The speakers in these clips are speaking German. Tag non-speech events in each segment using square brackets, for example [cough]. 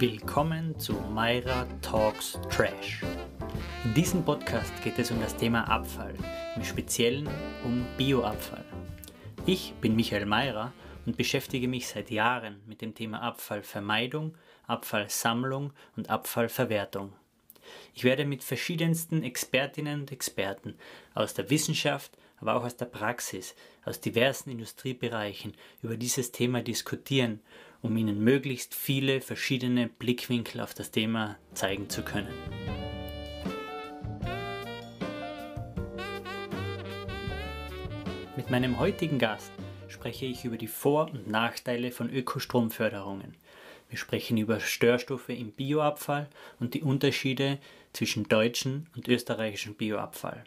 Willkommen zu Myra Talks Trash. In diesem Podcast geht es um das Thema Abfall, im Speziellen um Bioabfall. Ich bin Michael Myra und beschäftige mich seit Jahren mit dem Thema Abfallvermeidung, Abfallsammlung und Abfallverwertung. Ich werde mit verschiedensten Expertinnen und Experten aus der Wissenschaft, aber auch aus der Praxis, aus diversen Industriebereichen über dieses Thema diskutieren, um Ihnen möglichst viele verschiedene Blickwinkel auf das Thema zeigen zu können. Mit meinem heutigen Gast spreche ich über die Vor- und Nachteile von Ökostromförderungen. Wir sprechen über Störstoffe im Bioabfall und die Unterschiede zwischen deutschen und österreichischen Bioabfall.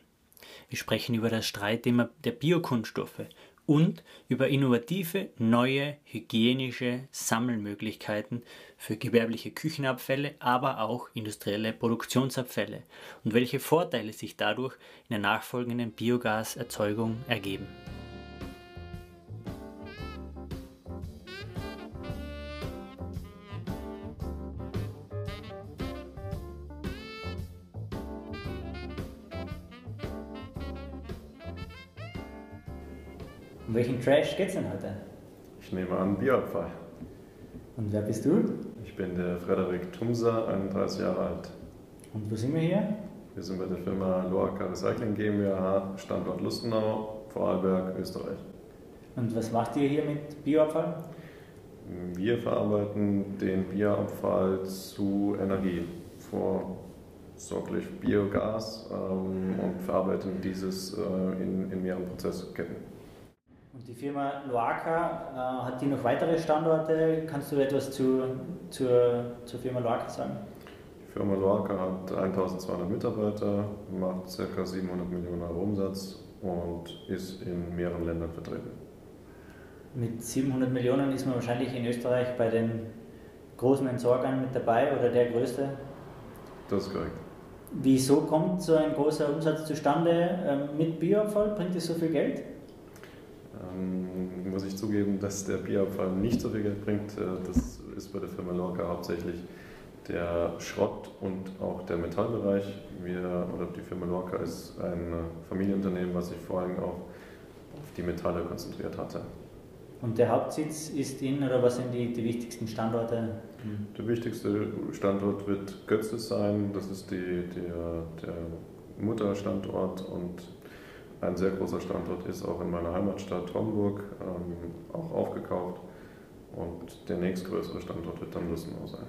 Wir sprechen über das Streitthema der Biokunststoffe und über innovative, neue hygienische Sammelmöglichkeiten für gewerbliche Küchenabfälle, aber auch industrielle Produktionsabfälle und welche Vorteile sich dadurch in der nachfolgenden Biogaserzeugung ergeben. Welchen Trash geht es denn heute? Ich nehme an Bioabfall. Und wer bist du? Ich bin der Frederik Tumser, 31 Jahre alt. Und wo sind wir hier? Wir sind bei der Firma Loaca Recycling GmbH, Standort Lustenau, Vorarlberg, Österreich. Und was macht ihr hier mit Bioabfall? Wir verarbeiten den Bioabfall zu Energie, vorsorglich Biogas ähm, und verarbeiten dieses äh, in, in mehreren Prozessketten. Die Firma Loaca, äh, hat die noch weitere Standorte? Kannst du etwas zu, zur, zur Firma Loaca sagen? Die Firma Loaca hat 1200 Mitarbeiter, macht ca. 700 Millionen Euro Umsatz und ist in mehreren Ländern vertreten. Mit 700 Millionen ist man wahrscheinlich in Österreich bei den großen Entsorgern mit dabei oder der größte? Das ist korrekt. Wieso kommt so ein großer Umsatz zustande ähm, mit Bioabfall? Bringt es so viel Geld? Ähm, muss ich zugeben, dass der Bierabfall nicht so viel Geld bringt. Äh, das ist bei der Firma Lorca hauptsächlich der Schrott und auch der Metallbereich. Wir, oder die Firma Lorca ist ein Familienunternehmen, was sich vor allem auf, auf die Metalle konzentriert hatte. Und der Hauptsitz ist in, oder was sind die, die wichtigsten Standorte? Der wichtigste Standort wird Götze sein, das ist die, der, der Mutterstandort und ein sehr großer Standort ist auch in meiner Heimatstadt Homburg, ähm, auch aufgekauft. Und der nächstgrößere Standort wird dann Lustenau sein.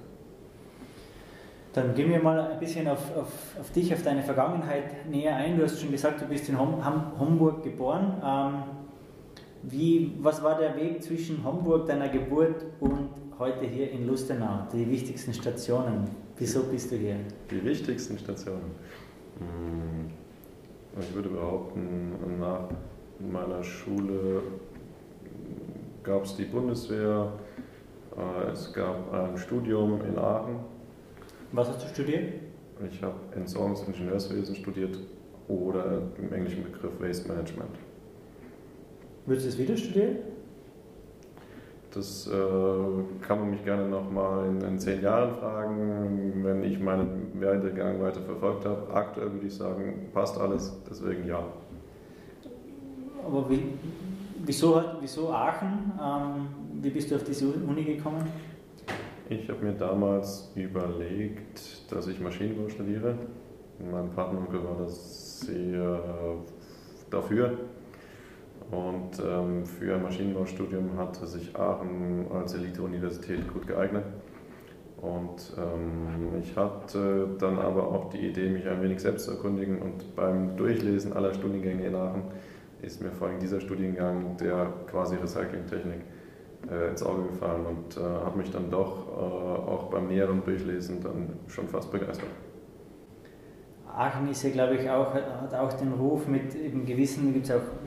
Dann gehen wir mal ein bisschen auf, auf, auf, dich, auf deine Vergangenheit näher ein. Du hast schon gesagt, du bist in Hom Homburg geboren. Ähm, wie, was war der Weg zwischen Homburg, deiner Geburt und heute hier in Lustenau? Die wichtigsten Stationen. Wieso bist du hier? Die wichtigsten Stationen. Hm. Ich würde behaupten, nach meiner Schule gab es die Bundeswehr, äh, es gab ein Studium in Aachen. Was hast du studiert? Ich habe Entsorgungsingenieurswesen studiert oder im englischen Begriff Waste Management. Würdest du es wieder studieren? Das äh, kann man mich gerne nochmal in, in zehn Jahren fragen, wenn ich meinen Werdegang weiter verfolgt habe. Aktuell würde ich sagen, passt alles, deswegen ja. Aber wie, wieso, wieso Aachen? Ähm, wie bist du auf diese Uni gekommen? Ich habe mir damals überlegt, dass ich Maschinenbau studiere. Mein Partneronkel war das sehr dafür. Und ähm, für ein Maschinenbaustudium hatte sich Aachen als Elite-Universität gut geeignet. Und ähm, ich hatte dann aber auch die Idee, mich ein wenig selbst zu erkundigen. Und beim Durchlesen aller Studiengänge in Aachen ist mir vor allem dieser Studiengang der quasi Recyclingtechnik äh, ins Auge gefallen und äh, hat mich dann doch äh, auch beim näheren Durchlesen dann schon fast begeistert. Aachen ist ja, glaube ich, auch, hat auch den Ruf mit eben gewissen, gibt es auch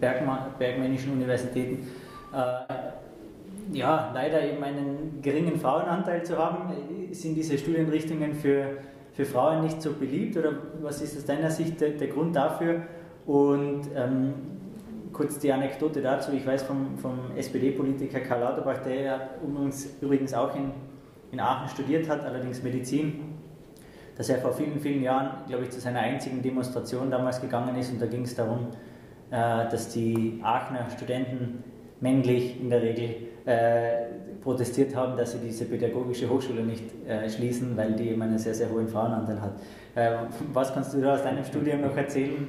Bergma, bergmännischen Universitäten, äh, ja, leider eben einen geringen Frauenanteil zu haben. Sind diese Studienrichtungen für, für Frauen nicht so beliebt oder was ist aus deiner Sicht der, der Grund dafür? Und ähm, kurz die Anekdote dazu, ich weiß vom, vom SPD-Politiker Karl Lauterbach, der übrigens, übrigens auch in in Aachen studiert hat, allerdings Medizin, dass er vor vielen, vielen Jahren, glaube ich, zu seiner einzigen Demonstration damals gegangen ist und da ging es darum, dass die Aachener Studenten männlich in der Regel äh, protestiert haben, dass sie diese pädagogische Hochschule nicht äh, schließen, weil die eben einen sehr, sehr hohen Frauenanteil hat. Äh, was kannst du da aus deinem Studium noch erzählen?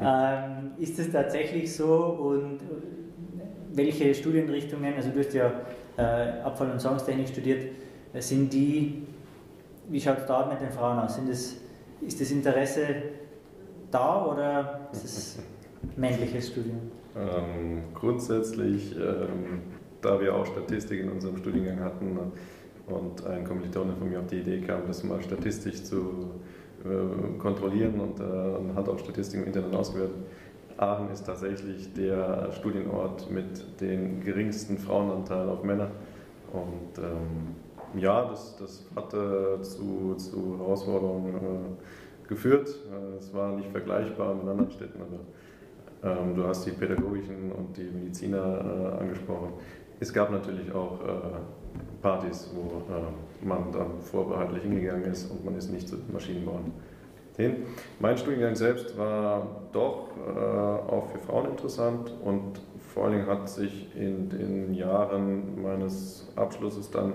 Ähm, ist es tatsächlich so und welche Studienrichtungen, also du hast ja äh, Abfall- und Songstechnik studiert, sind die, wie schaut es da mit den Frauen aus? Sind das, ist das Interesse da oder ist es männliches Studium? Ähm, grundsätzlich, ähm, da wir auch Statistik in unserem Studiengang hatten und ein Kommilitone von mir auf die Idee kam, das mal statistisch zu äh, kontrollieren und äh, hat auch Statistik im Internet ausgewertet. Aachen ist tatsächlich der Studienort mit dem geringsten Frauenanteil auf Männer. Und ähm, ja, das, das hatte zu, zu Herausforderungen äh, geführt. Äh, es war nicht vergleichbar mit anderen Städten, aber ähm, du hast die pädagogischen und die Mediziner äh, angesprochen. Es gab natürlich auch äh, Partys, wo äh, man dann vorbehaltlich hingegangen ist und man ist nicht zu Maschinenbauern hin. Mein Studiengang selbst war doch äh, auch für Frauen interessant und vor allen Dingen hat sich in den Jahren meines Abschlusses dann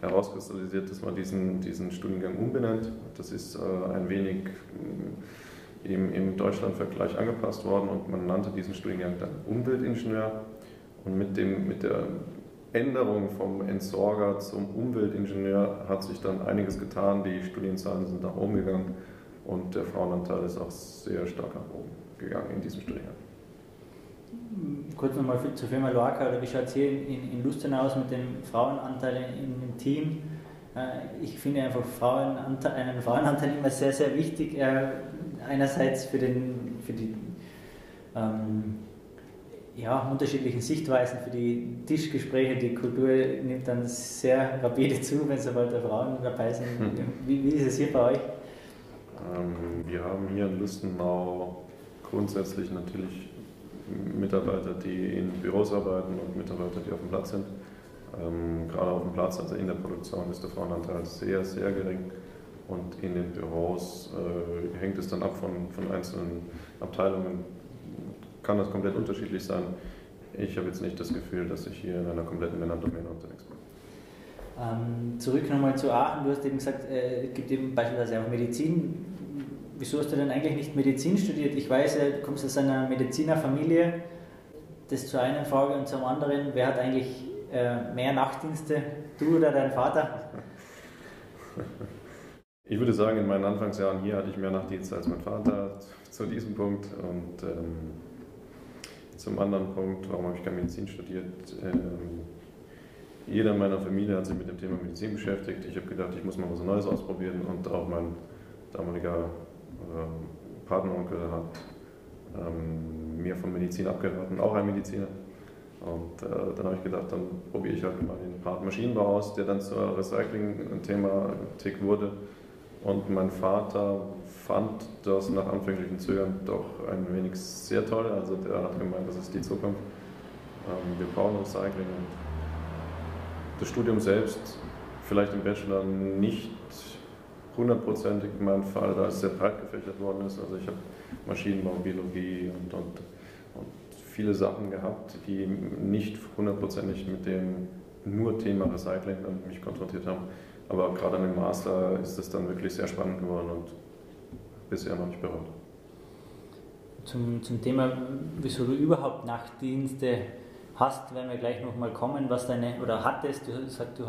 herauskristallisiert, dass man diesen, diesen Studiengang umbenennt. Das ist äh, ein wenig äh, im, im Deutschlandvergleich angepasst worden und man nannte diesen Studiengang dann Umweltingenieur. Und mit, dem, mit der Änderung vom Entsorger zum Umweltingenieur hat sich dann einiges getan. Die Studienzahlen sind nach oben gegangen und der Frauenanteil ist auch sehr stark nach oben gegangen in diesem Studiengang. Kurz nochmal zur Firma Loaca, oder wie schaut es hier in, in Lustenau aus mit dem Frauenanteil in, dem Team? Äh, ich finde einfach Frauenanteil, einen Frauenanteil immer sehr, sehr wichtig. Einerseits für, den, für die ähm, ja, unterschiedlichen Sichtweisen, für die Tischgespräche, die Kultur nimmt dann sehr rapide zu, wenn sobald da Frauen dabei sind. Hm. Wie, wie ist es hier bei euch? Ähm, wir haben hier in Lustenau grundsätzlich natürlich Mitarbeiter, die in Büros arbeiten und Mitarbeiter, die auf dem Platz sind. Ähm, gerade auf dem Platz, also in der Produktion, ist der Frauenanteil sehr, sehr gering. Und in den Büros äh, hängt es dann ab von, von einzelnen Abteilungen, kann das komplett unterschiedlich sein. Ich habe jetzt nicht das Gefühl, dass ich hier in einer kompletten Männerdomäne unterwegs bin. Ähm, zurück nochmal zu Aachen. Du hast eben gesagt, äh, es gibt eben beispielsweise auch Medizin. Wieso hast du denn eigentlich nicht Medizin studiert? Ich weiß, du kommst aus einer Medizinerfamilie. Das zur einen Frage und zum anderen, wer hat eigentlich äh, mehr Nachtdienste, du oder dein Vater? [laughs] Ich würde sagen, in meinen Anfangsjahren hier hatte ich mehr Nachtdienste als mein Vater zu diesem Punkt. Und ähm, zum anderen Punkt, warum habe ich keine Medizin studiert? Ähm, jeder in meiner Familie hat sich mit dem Thema Medizin beschäftigt. Ich habe gedacht, ich muss mal was Neues ausprobieren und auch mein damaliger ähm, Patenonkel hat ähm, mir von Medizin abgeraten, auch ein Mediziner. Und äh, dann habe ich gedacht, dann probiere ich halt mal den Part Maschinenbau aus, der dann zur Recycling-Thematik wurde. Und mein Vater fand das nach anfänglichen Zögern doch ein wenig sehr toll. Also der hat gemeint, das ist die Zukunft. Ähm, wir brauchen Recycling das Studium selbst, vielleicht im Bachelor nicht hundertprozentig mein Fall, da es sehr breit gefächert worden ist. Also ich habe Maschinenbau, Biologie und, und, und viele Sachen gehabt, die nicht hundertprozentig mit dem nur Thema Recycling mich konfrontiert haben. Aber gerade an dem Master ist es dann wirklich sehr spannend geworden und bisher noch nicht bereut. Zum, zum Thema, wieso du überhaupt Nachtdienste hast, werden wir gleich nochmal kommen, was deine, oder hattest, du hast du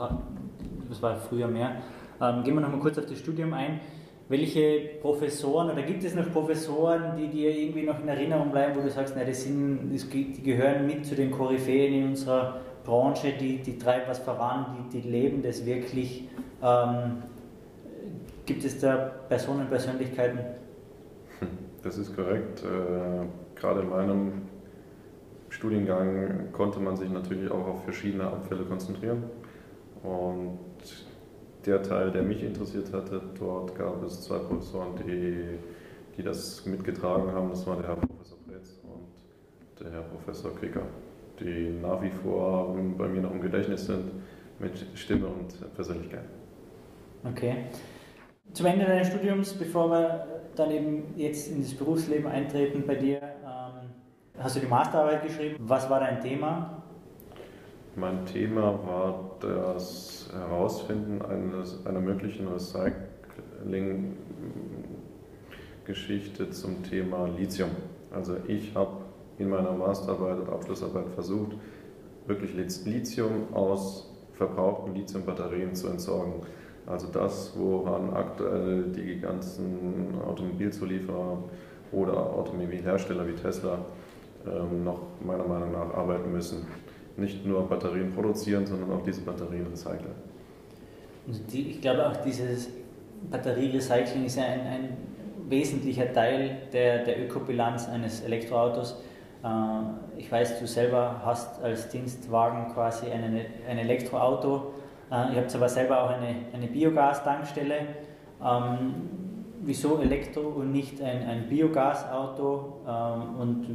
das war früher mehr. Ähm, gehen wir nochmal kurz auf das Studium ein. Welche Professoren, oder gibt es noch Professoren, die dir irgendwie noch in Erinnerung bleiben, wo du sagst, na, das sind, das, die gehören mit zu den Koryphäen in unserer Branche, die, die treiben was voran, die, die leben das wirklich. Ähm, gibt es da Personen, Persönlichkeiten? Das ist korrekt. Äh, gerade in meinem Studiengang konnte man sich natürlich auch auf verschiedene Abfälle konzentrieren. Und der Teil, der mich interessiert hatte, dort gab es zwei Professoren, die, die das mitgetragen haben. Das war der Herr Professor Pretz und der Herr Professor Kricker, die nach wie vor bei mir noch im Gedächtnis sind. mit Stimme und Persönlichkeit. Okay. Zum Ende deines Studiums, bevor wir dann eben jetzt in das Berufsleben eintreten bei dir, ähm, hast du die Masterarbeit geschrieben. Was war dein Thema? Mein Thema war das Herausfinden eines, einer möglichen Recycling-Geschichte zum Thema Lithium. Also ich habe in meiner Masterarbeit und Abschlussarbeit versucht, wirklich Lithium aus verbrauchten Lithiumbatterien zu entsorgen. Also das, woran aktuell die ganzen Automobilzulieferer oder Automobilhersteller wie Tesla ähm, noch meiner Meinung nach arbeiten müssen. Nicht nur Batterien produzieren, sondern auch diese Batterien recyceln. Die, ich glaube auch dieses Batterierecycling ist ein, ein wesentlicher Teil der, der Ökobilanz eines Elektroautos. Äh, ich weiß, du selber hast als Dienstwagen quasi ein, ein Elektroauto äh, ihr habt aber selber auch eine, eine Biogas-Tankstelle. Ähm, wieso Elektro und nicht ein, ein Biogasauto? Ähm, und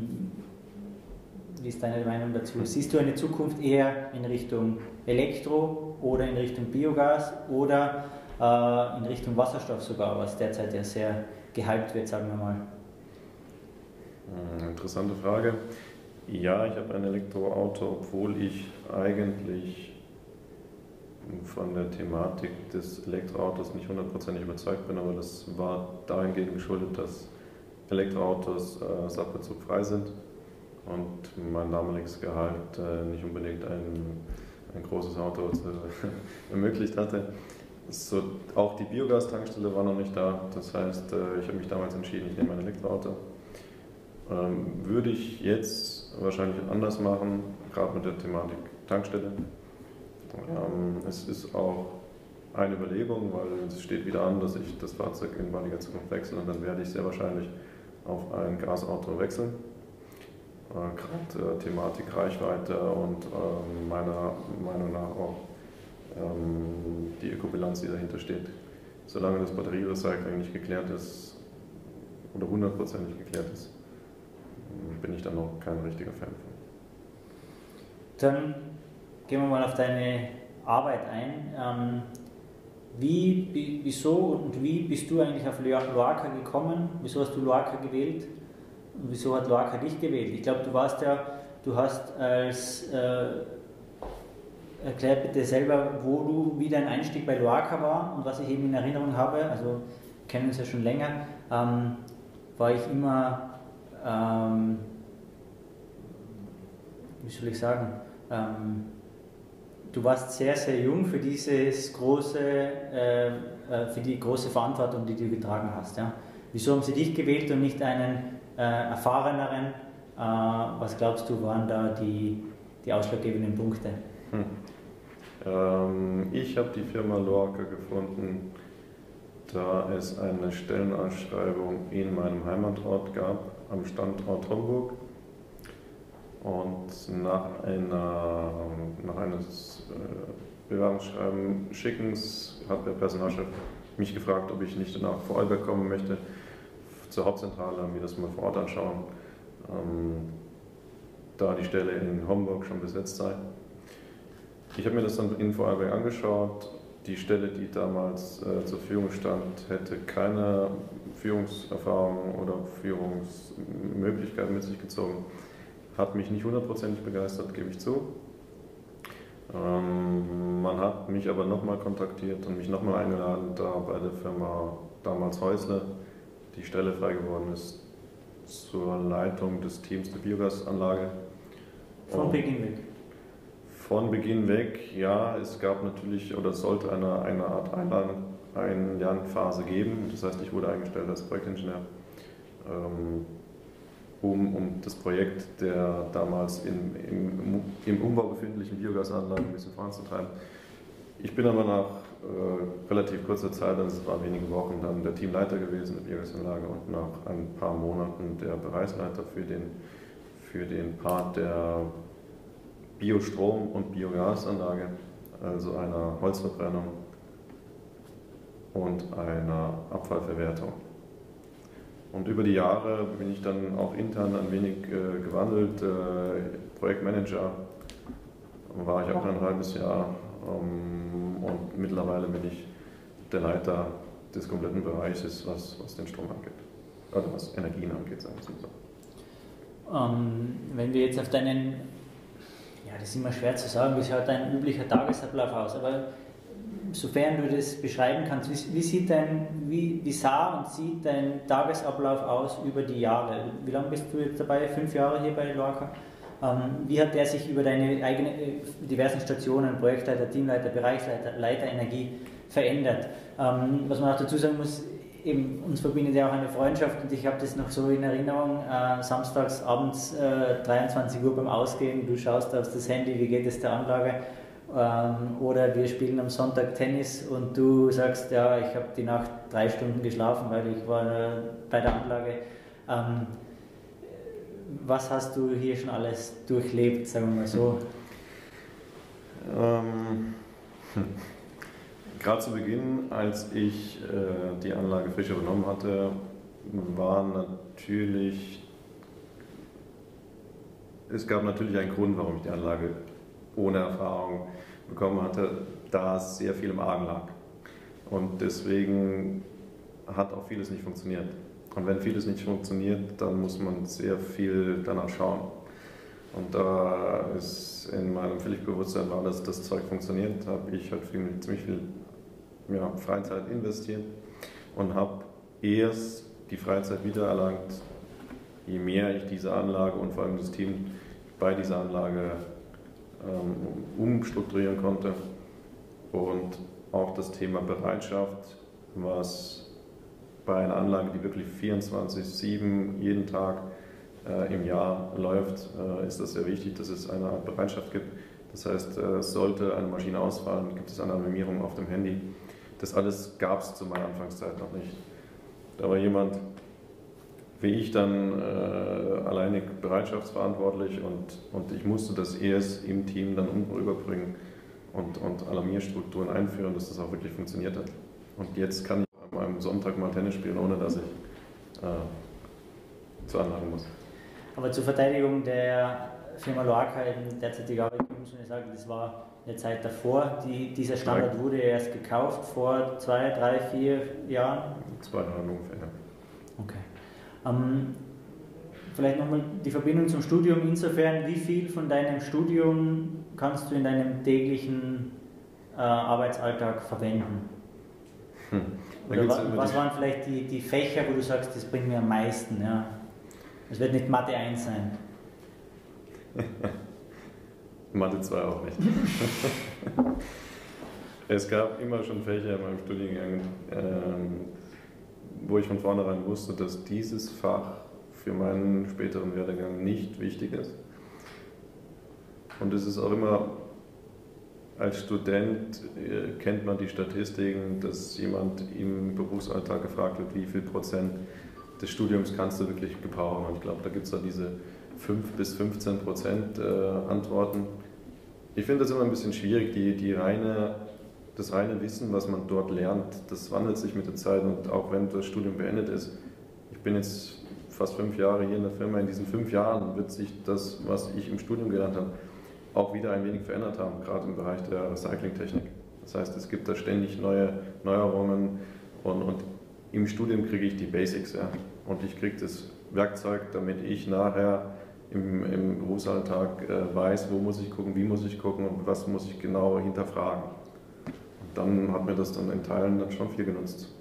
wie ist deine Meinung dazu? Siehst du eine Zukunft eher in Richtung Elektro oder in Richtung Biogas oder äh, in Richtung Wasserstoff sogar, was derzeit ja sehr gehypt wird, sagen wir mal? Hm, interessante Frage. Ja, ich habe ein Elektroauto, obwohl ich eigentlich von der Thematik des Elektroautos nicht hundertprozentig überzeugt bin, aber das war dahingehend geschuldet, dass Elektroautos äh, sabbezugfrei sind und mein damaliges Gehalt äh, nicht unbedingt ein, ein großes Auto [laughs] ermöglicht hatte. So, auch die Biogastankstelle war noch nicht da, das heißt, äh, ich habe mich damals entschieden, ich nehme ein Elektroauto. Ähm, würde ich jetzt wahrscheinlich anders machen, gerade mit der Thematik Tankstelle. Ähm, es ist auch eine Überlegung, weil es steht wieder an, dass ich das Fahrzeug in baldiger Zukunft wechsle und dann werde ich sehr wahrscheinlich auf ein Gasauto wechseln. Äh, Gerade äh, Thematik Reichweite und äh, meiner Meinung nach auch ähm, die Ökobilanz, die dahinter steht. Solange das Batterierecycling nicht geklärt ist oder hundertprozentig geklärt ist, bin ich dann noch kein richtiger Fan von. Dann gehen wir mal auf deine Arbeit ein. Ähm, wie, wieso und wie bist du eigentlich auf Loaca gekommen? Wieso hast du Loaca gewählt? Und wieso hat Loaca dich gewählt? Ich glaube, du warst ja, du hast als, äh, erklär bitte selber, wo du, wie dein Einstieg bei Loaca war und was ich eben in Erinnerung habe, also kennen uns ja schon länger, ähm, war ich immer, ähm, wie soll ich sagen, ähm, du warst sehr, sehr jung für dieses große, äh, äh, für die große Verantwortung, die du getragen hast. Ja? Wieso haben sie dich gewählt und nicht einen äh, erfahreneren? Äh, was glaubst du, waren da die, die ausschlaggebenden Punkte? Hm. Ähm, ich habe die Firma Lorca gefunden, da es eine Stellenausschreibung in meinem Heimatort gab, am Standort Homburg. Und nach, einer, nach eines äh, Bewerbungsschreiben Schickens hat der Personalchef mich gefragt, ob ich nicht nach Vorarlberg kommen möchte, zur Hauptzentrale, mir das mal vor Ort anschauen, ähm, da die Stelle in Homburg schon besetzt sei. Ich habe mir das dann in Vorarlberg angeschaut. Die Stelle, die damals äh, zur Verfügung stand, hätte keine Führungserfahrung oder Führungsmöglichkeiten mit sich gezogen. Hat mich nicht hundertprozentig begeistert, gebe ich zu. Ähm, man hat mich aber nochmal kontaktiert und mich nochmal eingeladen, da bei der Firma damals Häusle die Stelle frei geworden ist zur Leitung des Teams der Biogasanlage. Von Beginn weg? Von Beginn weg, ja. Es gab natürlich oder es sollte eine, eine Art Einlernphase geben. Das heißt, ich wurde eingestellt als Projektingenieur. Ähm, um, um das Projekt der damals in, im, im Umbau befindlichen Biogasanlagen ein bisschen voranzutreiben. Ich bin aber nach äh, relativ kurzer Zeit, also es waren wenige Wochen, dann der Teamleiter gewesen der Biogasanlage und nach ein paar Monaten der Bereichsleiter für den, für den Part der Biostrom- und Biogasanlage, also einer Holzverbrennung und einer Abfallverwertung. Und über die Jahre bin ich dann auch intern ein wenig äh, gewandelt. Äh, Projektmanager war ich auch ein halbes Jahr Ähm, und mittlerweile bin ich der Leiter des kompletten Bereiches, was, was den Strom angeht. Oder was Energien angeht, sagen wir so. Ähm, wenn wir jetzt auf deinen, ja, das ist immer schwer zu sagen, wie schaut dein üblicher Tagesablauf aus, aber sofern du das beschreiben kannst, wie, wie, sieht dein, wie, wie sah und sieht dein Tagesablauf aus über die Jahre? Wie lange bist du jetzt dabei? Fünf Jahre hier bei Lorca? Ähm, wie hat der sich über deine eigenen äh, diversen Stationen, Projektleiter, Teamleiter, Bereichsleiter, Leiter Energie verändert? Ähm, was man auch dazu sagen muss, eben, uns verbindet ja auch eine Freundschaft und ich habe das noch so in Erinnerung, äh, samstags abends äh, 23 Uhr beim Ausgehen, du schaust auf das Handy, wie geht es der Anlage ähm, oder wir spielen am Sonntag Tennis und du sagst, ja, ich habe die Nacht drei Stunden geschlafen, weil ich war äh, bei der Anlage. Ähm, was hast du hier schon alles durchlebt, sagen wir mal so? Ähm, hm. Gerade zu Beginn, als ich äh, die Anlage frisch übernommen hatte, war natürlich, es gab natürlich einen Grund, warum ich die Anlage ohne Erfahrung bekommen hatte, da sehr viel im Argen lag. Und deswegen hat auch vieles nicht funktioniert. Und wenn vieles nicht funktioniert, dann muss man sehr viel danach schauen. Und da ist in meinem Pflichtbewusstsein war, dass das Zeug funktioniert, habe ich halt viel, ziemlich viel ja, Freizeit investiert und habe erst die Freizeit wiedererlangt, je mehr ich diese Anlage und vor allem das Team bei dieser Anlage umstrukturieren konnte. Und auch das Thema Bereitschaft, was bei einer Anlage, die wirklich 24-7 jeden Tag äh, im Jahr läuft, äh, ist das sehr wichtig, dass es eine Art Bereitschaft gibt. Das heißt, äh, sollte eine Maschine ausfallen, gibt es eine Alarmierung auf dem Handy. Das alles gab es zu meiner Anfangszeit noch nicht. Da war jemand wie ich dann äh, alleinig bereitschaftsverantwortlich und, und ich musste das erst im Team dann rüberbringen und, und Alarmierstrukturen einführen, dass das auch wirklich funktioniert hat. Und jetzt kann ich am Sonntag mal Tennis spielen, ohne dass ich äh, zur Anlage muss. Aber zur Verteidigung der Firma Loaca in derzeitiger Arbeit muss man sagen, das war eine Zeit davor. Die, dieser Standard wurde erst gekauft vor zwei, drei, vier Jahren. Zwei Jahren ungefähr. Okay. Ähm, vielleicht nochmal die Verbindung zum Studium. Insofern, wie viel von deinem Studium kannst du in deinem täglichen äh, Arbeitsalltag verwenden? Hm. Oder wa was waren vielleicht die, die Fächer, wo du sagst, das bringt mir am meisten? Ja? Es wird nicht Mathe 1 sein. [laughs] Mathe 2 auch nicht. [laughs] es gab immer schon Fächer in meinem Studiengang, ähm, wo ich von vornherein wusste, dass dieses Fach für meinen späteren Werdegang nicht wichtig ist. Und es ist auch immer, als Student äh, kennt man die Statistiken, dass jemand im Berufsalltag gefragt wird, wie viel Prozent des Studiums kannst du wirklich gebrauchen. Und ich glaube, da gibt es da diese 5 bis 15 Prozent äh, Antworten. Ich finde das immer ein bisschen schwierig, die, die reine das reine Wissen, was man dort lernt, das wandelt sich mit der Zeit. Und auch wenn das Studium beendet ist, ich bin jetzt fast fünf Jahre hier in der Firma, in diesen fünf Jahren wird sich das, was ich im Studium gelernt habe, auch wieder ein wenig verändert haben, gerade im Bereich der Recyclingtechnik. Das heißt, es gibt da ständig neue Neuerungen und, und im Studium kriege ich die Basics ja, und ich kriege das Werkzeug, damit ich nachher im, im Berufsalltag äh, weiß, wo muss ich gucken, wie muss ich gucken und was muss ich genau hinterfragen dann hat mir das dann in Teilen dann schon viel genutzt.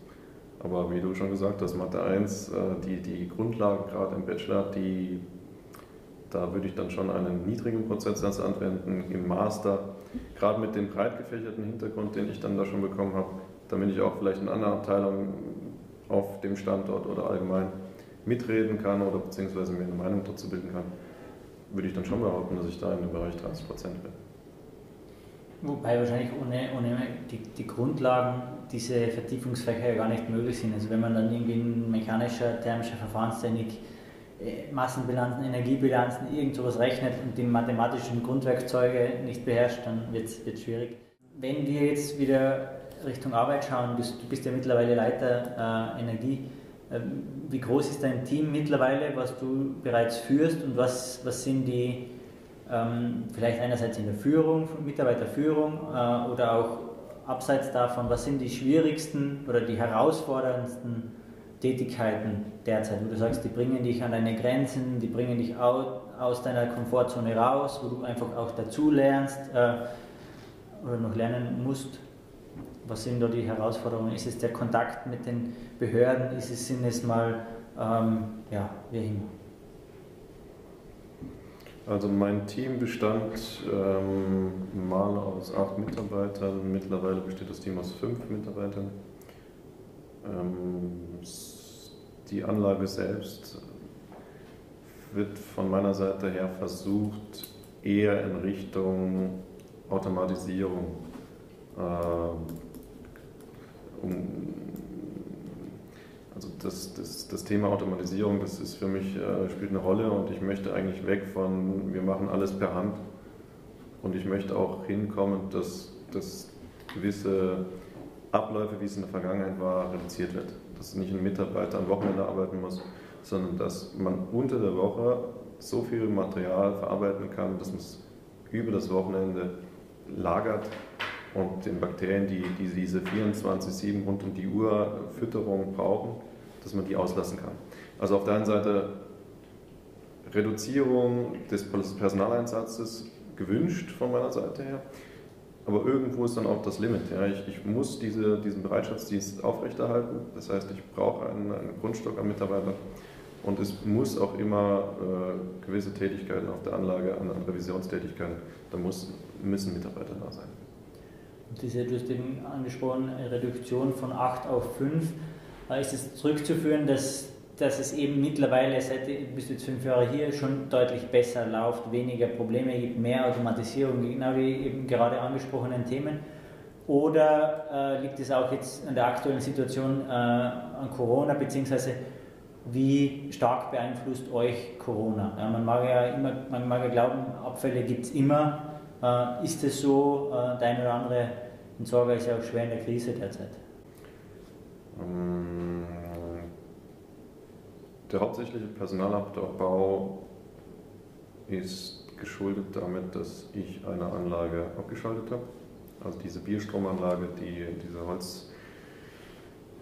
Aber wie du schon gesagt hast, Mathe 1, äh, die, die Grundlagen gerade im Bachelor, die, da würde ich dann schon einen niedrigen Prozentsatz anwenden. Im Master, gerade mit dem breit gefächerten Hintergrund, den ich dann da schon bekommen habe, damit ich auch vielleicht in anderen Abteilungen auf dem Standort oder allgemein mitreden kann oder beziehungsweise mir eine Meinung dazu bilden kann, würde ich dann schon behaupten, dass ich da in dem Bereich 30 Prozent bin. Wobei wahrscheinlich ohne, ohne die, die Grundlagen diese Vertiefungsfächer ja gar nicht möglich sind. Also wenn man dann irgendwie in mechanischer, thermischer Verfahrenstechnik äh, Massenbilanzen, Energiebilanzen, irgend sowas rechnet und die mathematischen Grundwerkzeuge nicht beherrscht, dann wird es schwierig. Wenn wir jetzt wieder Richtung Arbeit schauen, du, du bist ja mittlerweile Leiter äh, Energie, äh, wie groß ist dein Team mittlerweile, was du bereits führst und was, was sind die Ähm, vielleicht einerseits in der Führung, Mitarbeiterführung äh, oder auch abseits davon, was sind die schwierigsten oder die herausforderndsten Tätigkeiten derzeit, wo du sagst, die bringen dich an deine Grenzen, die bringen dich aus deiner Komfortzone raus, wo du einfach auch dazu lernst äh, oder noch lernen musst? Was sind da die Herausforderungen? Ist es der Kontakt mit den Behörden? Ist es, sind es mal, ähm, ja, wie immer? Also mein Team bestand ähm, mal aus acht Mitarbeitern, mittlerweile besteht das Team aus fünf Mitarbeitern. Ähm, die Anlage selbst wird von meiner Seite her versucht, eher in Richtung Automatisierung äh, um, also das, das, das Thema Automatisierung, das ist für mich, äh, spielt eine Rolle und ich möchte eigentlich weg von, wir machen alles per Hand und ich möchte auch hinkommen, dass, dass gewisse Abläufe, wie es in der Vergangenheit war, reduziert wird. Dass nicht ein Mitarbeiter am Wochenende arbeiten muss, sondern dass man unter der Woche so viel Material verarbeiten kann, dass man es über das Wochenende lagert und den Bakterien, die, die diese 24-7 rund um die Uhr Fütterung brauchen, dass man die auslassen kann. Also auf der einen Seite Reduzierung des Personaleinsatzes gewünscht von meiner Seite her, aber irgendwo ist dann auch das Limit. Ja. Ich, ich muss diese, diesen Bereitschaftsdienst aufrechterhalten, das heißt, ich brauche einen, einen Grundstock an Mitarbeitern und es muss auch immer äh, gewisse Tätigkeiten auf der Anlage, an, an Revisionstätigkeiten, da muss, müssen Mitarbeiter da sein diese, du hast eben angesprochen, Reduktion von 8 auf 5, ist es zurückzuführen, dass, dass es eben mittlerweile, seit bist du jetzt fünf Jahre hier, schon deutlich besser läuft, weniger Probleme gibt, mehr Automatisierung, genau wie eben gerade angesprochenen Themen? Oder äh, liegt es auch jetzt an der aktuellen Situation äh, an Corona, beziehungsweise wie stark beeinflusst euch Corona? Ja, man mag ja immer, man mag ja glauben, Abfälle gibt es immer. Äh, ist es so, äh, der oder andere Entsorger ist ja auch schwer in der Krise derzeit. Ähm, der hauptsächliche Personalabbau ist geschuldet damit, dass ich eine Anlage abgeschaltet habe. Also diese Bierstromanlage, die, diese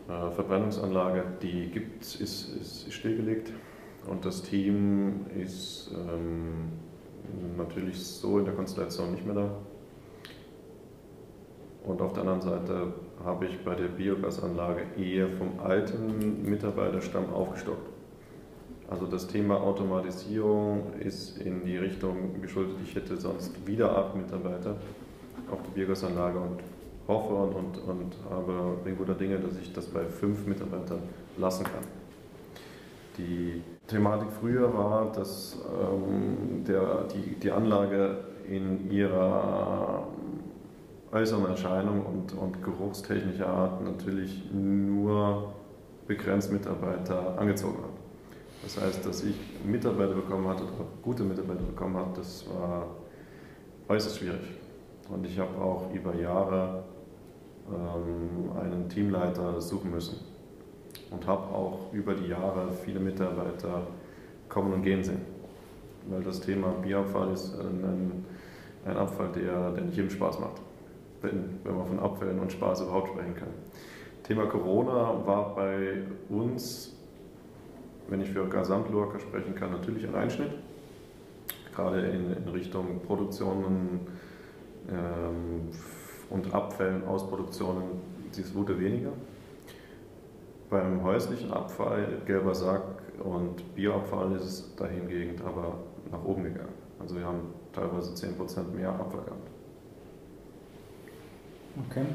Holzverbrennungsanlage, äh, die gibt ist, ist stillgelegt. Und das Team ist ähm, natürlich so in der Konstellation nicht mehr da. Und auf der anderen Seite habe ich bei der Biogasanlage eher vom alten Mitarbeiterstamm aufgestockt. Also das Thema Automatisierung ist in die Richtung geschuldet, ich hätte sonst wieder acht Mitarbeiter auf der Biogasanlage und hoffe und, und, und habe bin guter Dinge, dass ich das bei fünf Mitarbeitern lassen kann. Die Thematik früher war, dass ähm, der, die, die Anlage in ihrer äußeren Erscheinung und, und geruchstechnischer Art natürlich nur begrenzt Mitarbeiter angezogen hat. Das heißt, dass ich Mitarbeiter bekommen hatte oder gute Mitarbeiter bekommen habe, das war äußerst schwierig. Und ich habe auch über Jahre ähm, einen Teamleiter suchen müssen und habe auch über die Jahre viele Mitarbeiter kommen und gehen sehen. Weil das Thema Bierabfall ist ein, ein Abfall, der, der nicht jedem Spaß macht wenn, wenn man von Abfällen und Spaß überhaupt sprechen kann. Thema Corona war bei uns, wenn ich für Gesamtlurker sprechen kann, natürlich ein Einschnitt. Gerade in, in Richtung Produktionen ähm, und Abfällen aus Produktionen, dies wurde weniger. Beim häuslichen Abfall, gelber Sack und Bioabfall ist es dahingegen aber nach oben gegangen. Also wir haben teilweise 10% mehr Abfall gehabt. Okay.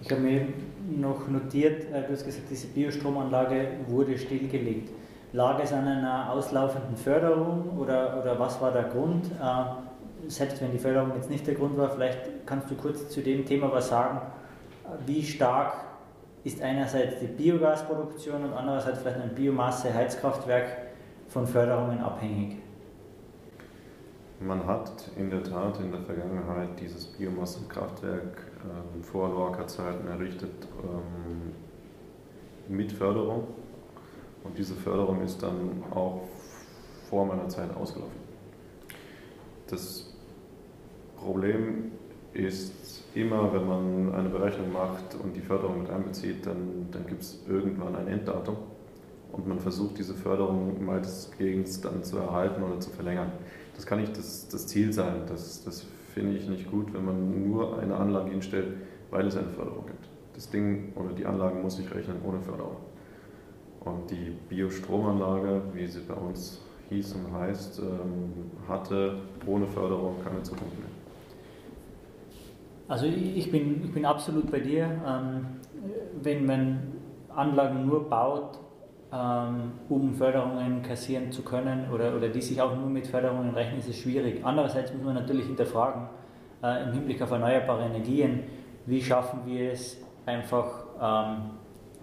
Ich habe mir noch notiert, äh, du hast gesagt, diese Biostromanlage wurde stillgelegt. Lag es an einer auslaufenden Förderung oder, oder was war der Grund? Äh, selbst wenn die Förderung jetzt nicht der Grund war, vielleicht kannst du kurz zu dem Thema was sagen. Wie stark ist einerseits die Biogasproduktion und andererseits vielleicht ein Biomasse-Heizkraftwerk von Förderungen abhängig? Man hat in der Tat in der Vergangenheit dieses Biomassenkraftwerk ähm, vor Lorca-Zeiten errichtet ähm, mit Förderung. Und diese Förderung ist dann auch vor meiner Zeit ausgelaufen. Das Problem ist immer, wenn man eine Berechnung macht und die Förderung mit einbezieht, dann, dann gibt es irgendwann ein Enddatum und man versucht diese Förderung meistens dann zu erhalten oder zu verlängern. Das kann nicht das, das Ziel sein. Das, das finde ich nicht gut, wenn man nur eine Anlage hinstellt, weil es eine Förderung gibt. Das Ding oder die Anlage muss sich rechnen ohne Förderung. Und die Biostromanlage, wie sie bei uns hieß und heißt, ähm, hatte ohne Förderung keine Zukunft mehr. Also ich bin, ich bin absolut bei dir. Ähm, wenn man Anlagen nur baut, um Förderungen kassieren zu können oder, oder die sich auch nur mit Förderungen rechnen, ist es schwierig. Andererseits muss man natürlich hinterfragen, äh, im Hinblick auf erneuerbare Energien, wie schaffen wir es einfach ähm,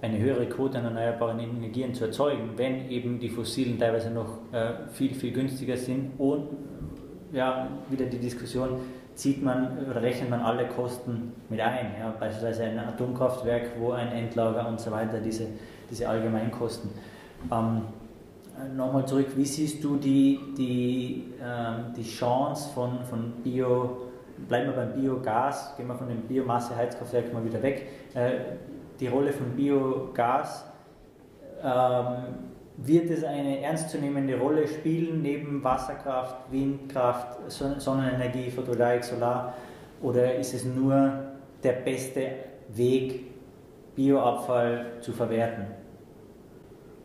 eine höhere Quote an erneuerbaren Energien zu erzeugen, wenn eben die fossilen teilweise noch äh, viel, viel günstiger sind und ja, wieder die Diskussion, zieht man oder rechnet man alle Kosten mit ein. Ja, beispielsweise ein Atomkraftwerk, wo ein Endlager und so weiter, diese, diese Allgemeinkosten. Ähm, Nochmal zurück, wie siehst du die, die, ähm, die Chance von, von Bio, bleiben wir beim Biogas, gehen wir von dem Biomasse-Heizkraftwerk mal wieder weg, äh, die Rolle von Biogas ähm, wird es eine ernstzunehmende Rolle spielen neben Wasserkraft, Windkraft, Sonnenenergie, Photovoltaik, Solar? Oder ist es nur der beste Weg, Bioabfall zu verwerten?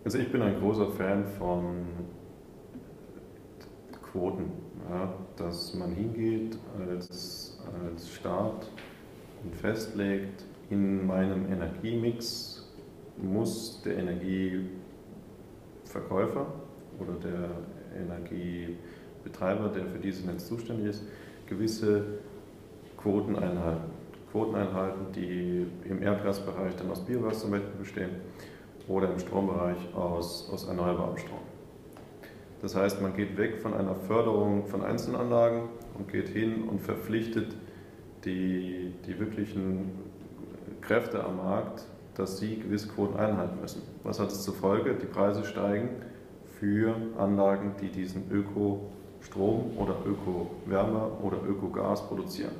Also ich bin ein großer Fan von Quoten, ja, dass man hingeht als, als Staat und festlegt, in meinem Energiemix muss der Energie Verkäufer oder der Energiebetreiber, der für dieses Netz zuständig ist, gewisse Quoten einhalten. Quoten einhalten, die im Erdgasbereich dann aus Biogas zum Beispiel bestehen oder im Strombereich aus, aus erneuerbarem Strom. Das heißt, man geht weg von einer Förderung von Einzelanlagen und geht hin und verpflichtet die, die wirklichen Kräfte am Markt dass sie gewisse Quoten einhalten müssen. Was hat es zur Folge? Die Preise steigen für Anlagen, die diesen Ökostrom oder Öko-Wärme oder Ökogas produzieren.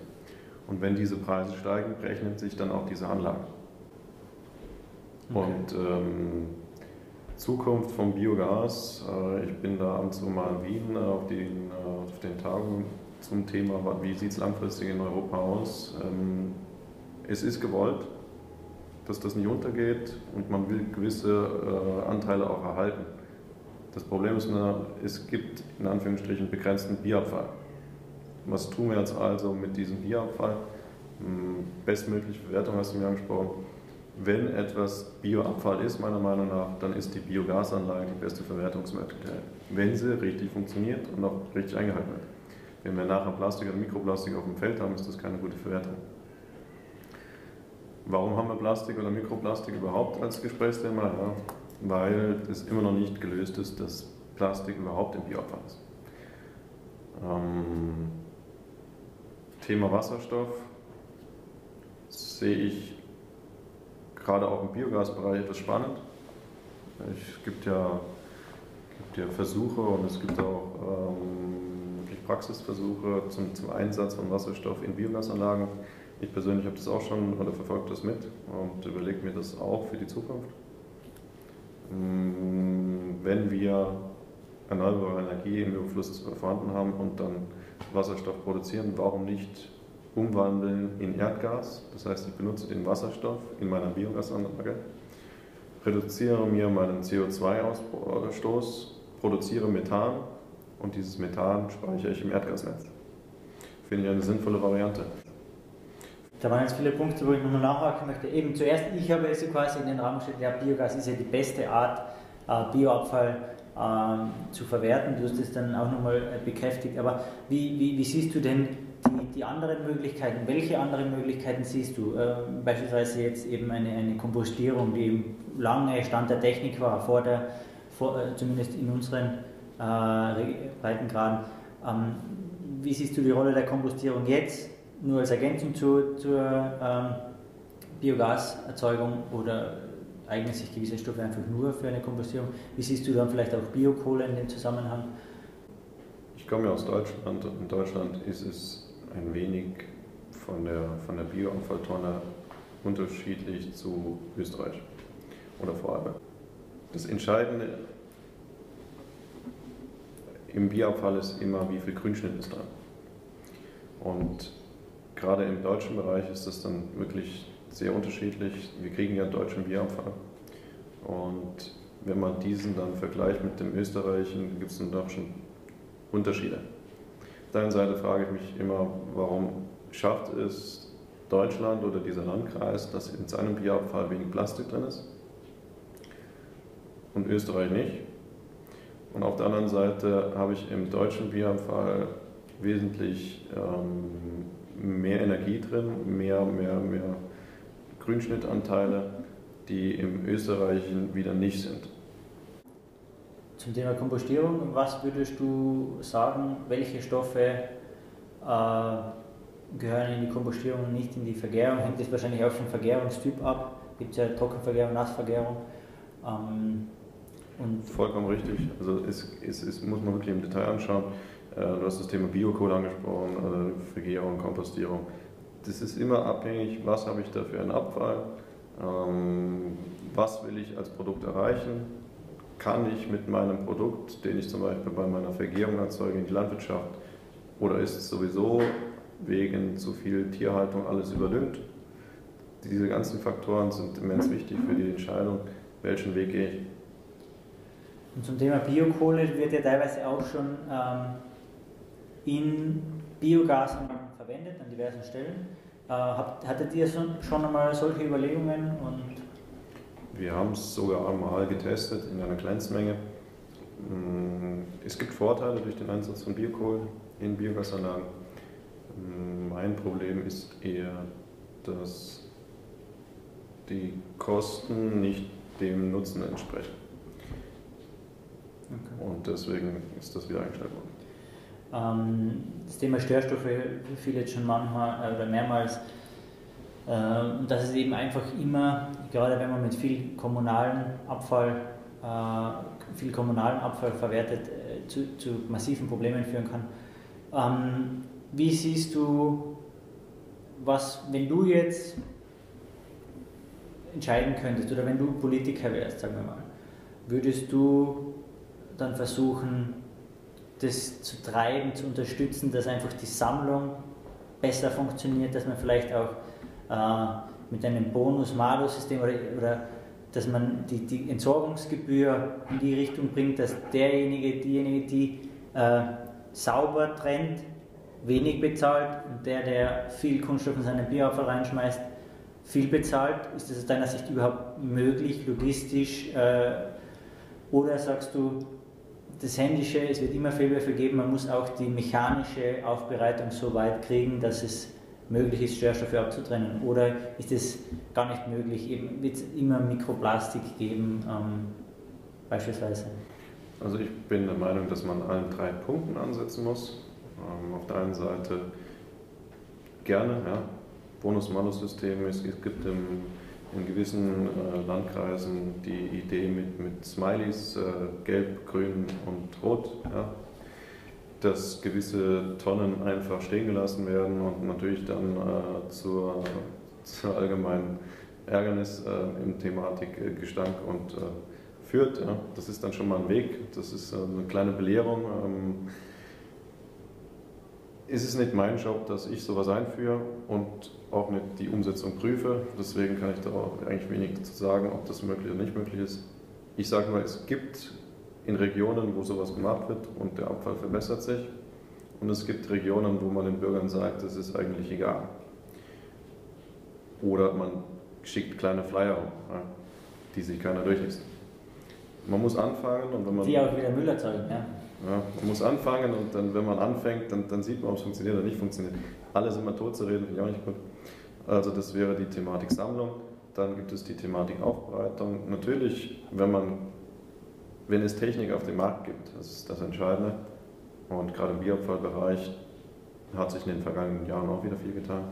Und wenn diese Preise steigen, rechnet sich dann auch diese Anlage. Okay. Und ähm, Zukunft vom Biogas, äh, ich bin da ab und zu mal in Wien äh, auf den, äh, auf den Tagungen zum Thema, wie sieht es langfristig in Europa aus. Ähm, es ist gewollt, dass das nicht untergeht und man will gewisse äh, Anteile auch erhalten. Das Problem ist nur, es gibt in Anführungsstrichen begrenzten Bierabfall. Was tun wir jetzt also mit diesem Bierabfall? Hm, bestmögliche Bewertung hast du mir angesprochen. Wenn etwas Bioabfall ist, meiner Meinung nach, dann ist die Biogasanlage die beste Verwertungsmöglichkeit, wenn sie richtig funktioniert und auch richtig eingehalten wird. Wenn wir nachher Plastik oder Mikroplastik auf dem Feld haben, ist das keine gute Verwertung. Warum haben wir Plastik oder Mikroplastik überhaupt als Gesprächsthema? Ja, weil es immer noch nicht gelöst ist, dass Plastik überhaupt im Bioabfall ist. Ähm, Thema Wasserstoff sehe ich gerade auch im Biogasbereich etwas spannend. Es gibt ja, gibt ja Versuche und es gibt auch ähm, Praxisversuche zum, zum Einsatz von Wasserstoff in Biogasanlagen. Ich persönlich habe das auch schon oder verfolge das mit und überlege mir das auch für die Zukunft. Mm, wenn wir erneuerbare Energie im Überfluss vorhanden haben und dann Wasserstoff produzieren, warum nicht umwandeln in Erdgas? Das heißt, ich benutze den Wasserstoff in meiner Biogasanlage, reduziere mir meinen CO2-Ausstoß, produziere Methan und dieses Methan speichere ich im Erdgasnetz. Finde ich eine sinnvolle Variante. Da waren jetzt viele Punkte, wo ich nochmal nachhaken möchte. Eben zuerst, ich habe es quasi in den Raum gestellt, ja, Biogas ist ja die beste Art, äh, Bioabfall äh, zu verwerten. Du hast es dann auch nochmal äh, bekräftigt. Aber wie, wie, wie, siehst du denn die, die anderen Möglichkeiten? Welche anderen Möglichkeiten siehst du? Äh, beispielsweise jetzt eben eine, eine Kompostierung, die eben lange Stand der Technik war, vor der, vor, äh, zumindest in unseren äh, Breitengraden. Ähm, wie siehst du die Rolle der Kompostierung jetzt? nur als Ergänzung zu, zur ähm, Biogaserzeugung oder eignen sich gewisse Stoffe einfach nur für eine Kompostierung? Wie siehst du dann vielleicht auch Biokohle in dem Zusammenhang? Ich komme ja aus Deutschland und in Deutschland ist es ein wenig von der, von der Bioabfalltonne unterschiedlich zu Österreich oder Vorarlberg. Das Entscheidende im Bierabfall ist immer, wie viel Grünschnitt ist dran. Und gerade im deutschen Bereich ist das dann wirklich sehr unterschiedlich. Wir kriegen ja deutschen Bierabfall. Und wenn man diesen dann vergleicht mit dem österreichischen, gibt es dann doch schon Unterschiede. Auf der einen Seite frage ich mich immer, warum schafft es Deutschland oder dieser Landkreis, dass in seinem Bierabfall wenig Plastik drin ist und Österreich nicht. Und auf der anderen Seite habe ich im deutschen Bierabfall wesentlich ähm, mehr Energie drin, mehr, mehr, mehr Grünschnittanteile, die im österreichischen wieder nicht sind. Zum Thema Kompostierung, was würdest du sagen, welche Stoffe äh, gehören in die Kompostierung und nicht in die Vergärung? Hängt das wahrscheinlich auch vom Vergärungstyp ab? Gibt es ja Trockenvergärung, Nassvergärung. Ähm, und Vollkommen richtig. Also es, es, es, muss man wirklich im Detail anschauen. Äh, du hast das Thema Biokohle angesprochen, also Vergärung, Kompostierung. Das ist immer abhängig, was habe ich da für einen Abfall, ähm, was will ich als Produkt erreichen, kann ich mit meinem Produkt, den ich zum Beispiel bei meiner Vergärung erzeuge, in die Landwirtschaft, oder ist es sowieso wegen zu viel Tierhaltung alles überdüngt? Diese ganzen Faktoren sind immens wichtig für die Entscheidung, welchen Weg gehe ich. Und zum Thema Biokohle wird ja teilweise auch schon ähm, in Biogasanlagen verwendet an diversen Stellen. Äh, hattet ihr schon einmal solche Überlegungen? Und Wir haben es sogar einmal getestet in einer Kleinstmenge. Mm, es gibt Vorteile durch den Einsatz von Biokohle in Biogasanlagen. Mm, mein Problem ist eher, dass die Kosten nicht dem Nutzen entsprechen. Okay. Und deswegen ist das wieder eingestellt worden. Ähm, das Thema Störstoffe fiel jetzt schon manchmal äh, oder mehrmals. Äh, dass es eben einfach immer, gerade wenn man mit viel kommunalen Abfall, äh, viel kommunalen Abfall verwertet, äh, zu, zu, massiven Problemen führen kann. Ähm, wie siehst du, was, wenn du jetzt entscheiden könntest oder wenn du Politiker wärst, sagen wir mal, würdest du dann versuchen, das zu treiben, zu unterstützen, dass einfach die Sammlung besser funktioniert, dass man vielleicht auch äh, mit einem Bonus-Malus-System oder, oder dass man die, die, Entsorgungsgebühr in die Richtung bringt, dass derjenige, diejenige, die äh, sauber trennt, wenig bezahlt und der, der viel Kunststoff in seinen Bierabfall reinschmeißt, viel bezahlt. Ist das aus deiner Sicht überhaupt möglich, logistisch? Äh, oder sagst du, das Händische, es wird immer Fehlwürfe geben, man muss auch die mechanische Aufbereitung so weit kriegen, dass es möglich ist, Störstoffe abzutrennen? Oder ist es gar nicht möglich? wird es immer Mikroplastik geben, ähm, beispielsweise? Also ich bin der Meinung, dass man an allen drei Punkten ansetzen muss. Ähm, auf der einen Seite gerne, ja, Bonus-Malus-System. Es gibt im in gewissen äh, Landkreisen die Idee mit, mit Smileys, äh, gelb, grün und rot, ja, dass gewisse Tonnen einfach stehen gelassen werden und natürlich dann äh, zur, zur allgemeinen Ärgernis äh, im Thematik äh, Gestank und äh, führt. Ja. Das ist dann schon mal ein Weg, das ist eine kleine Belehrung. Ähm, ist es nicht mein Job, dass ich sowas einführe und auch nicht die Umsetzung prüfe. Deswegen kann ich da auch eigentlich wenig dazu sagen, ob das möglich oder nicht möglich ist. Ich sage nur, es gibt in Regionen, wo sowas gemacht wird und der Abfall verbessert sich. Und es gibt Regionen, wo man den Bürgern sagt, das ist eigentlich egal. Oder man schickt kleine Flyer, die sich keiner durchliest. Man muss anfangen und wenn man. Die auch wieder Müll erzeugen, ja. Ja, man muss anfangen und dann, wenn man anfängt, dann, dann sieht man, ob es funktioniert oder nicht funktioniert. Alles immer tot zu reden, finde ich auch nicht gut. Also das wäre die Thematik Sammlung. Dann gibt es die Thematik Aufbereitung. Natürlich, wenn man, wenn es Technik auf dem Markt gibt, das ist das Entscheidende. Und gerade im Bioabfallbereich hat sich in den vergangenen Jahren auch wieder viel getan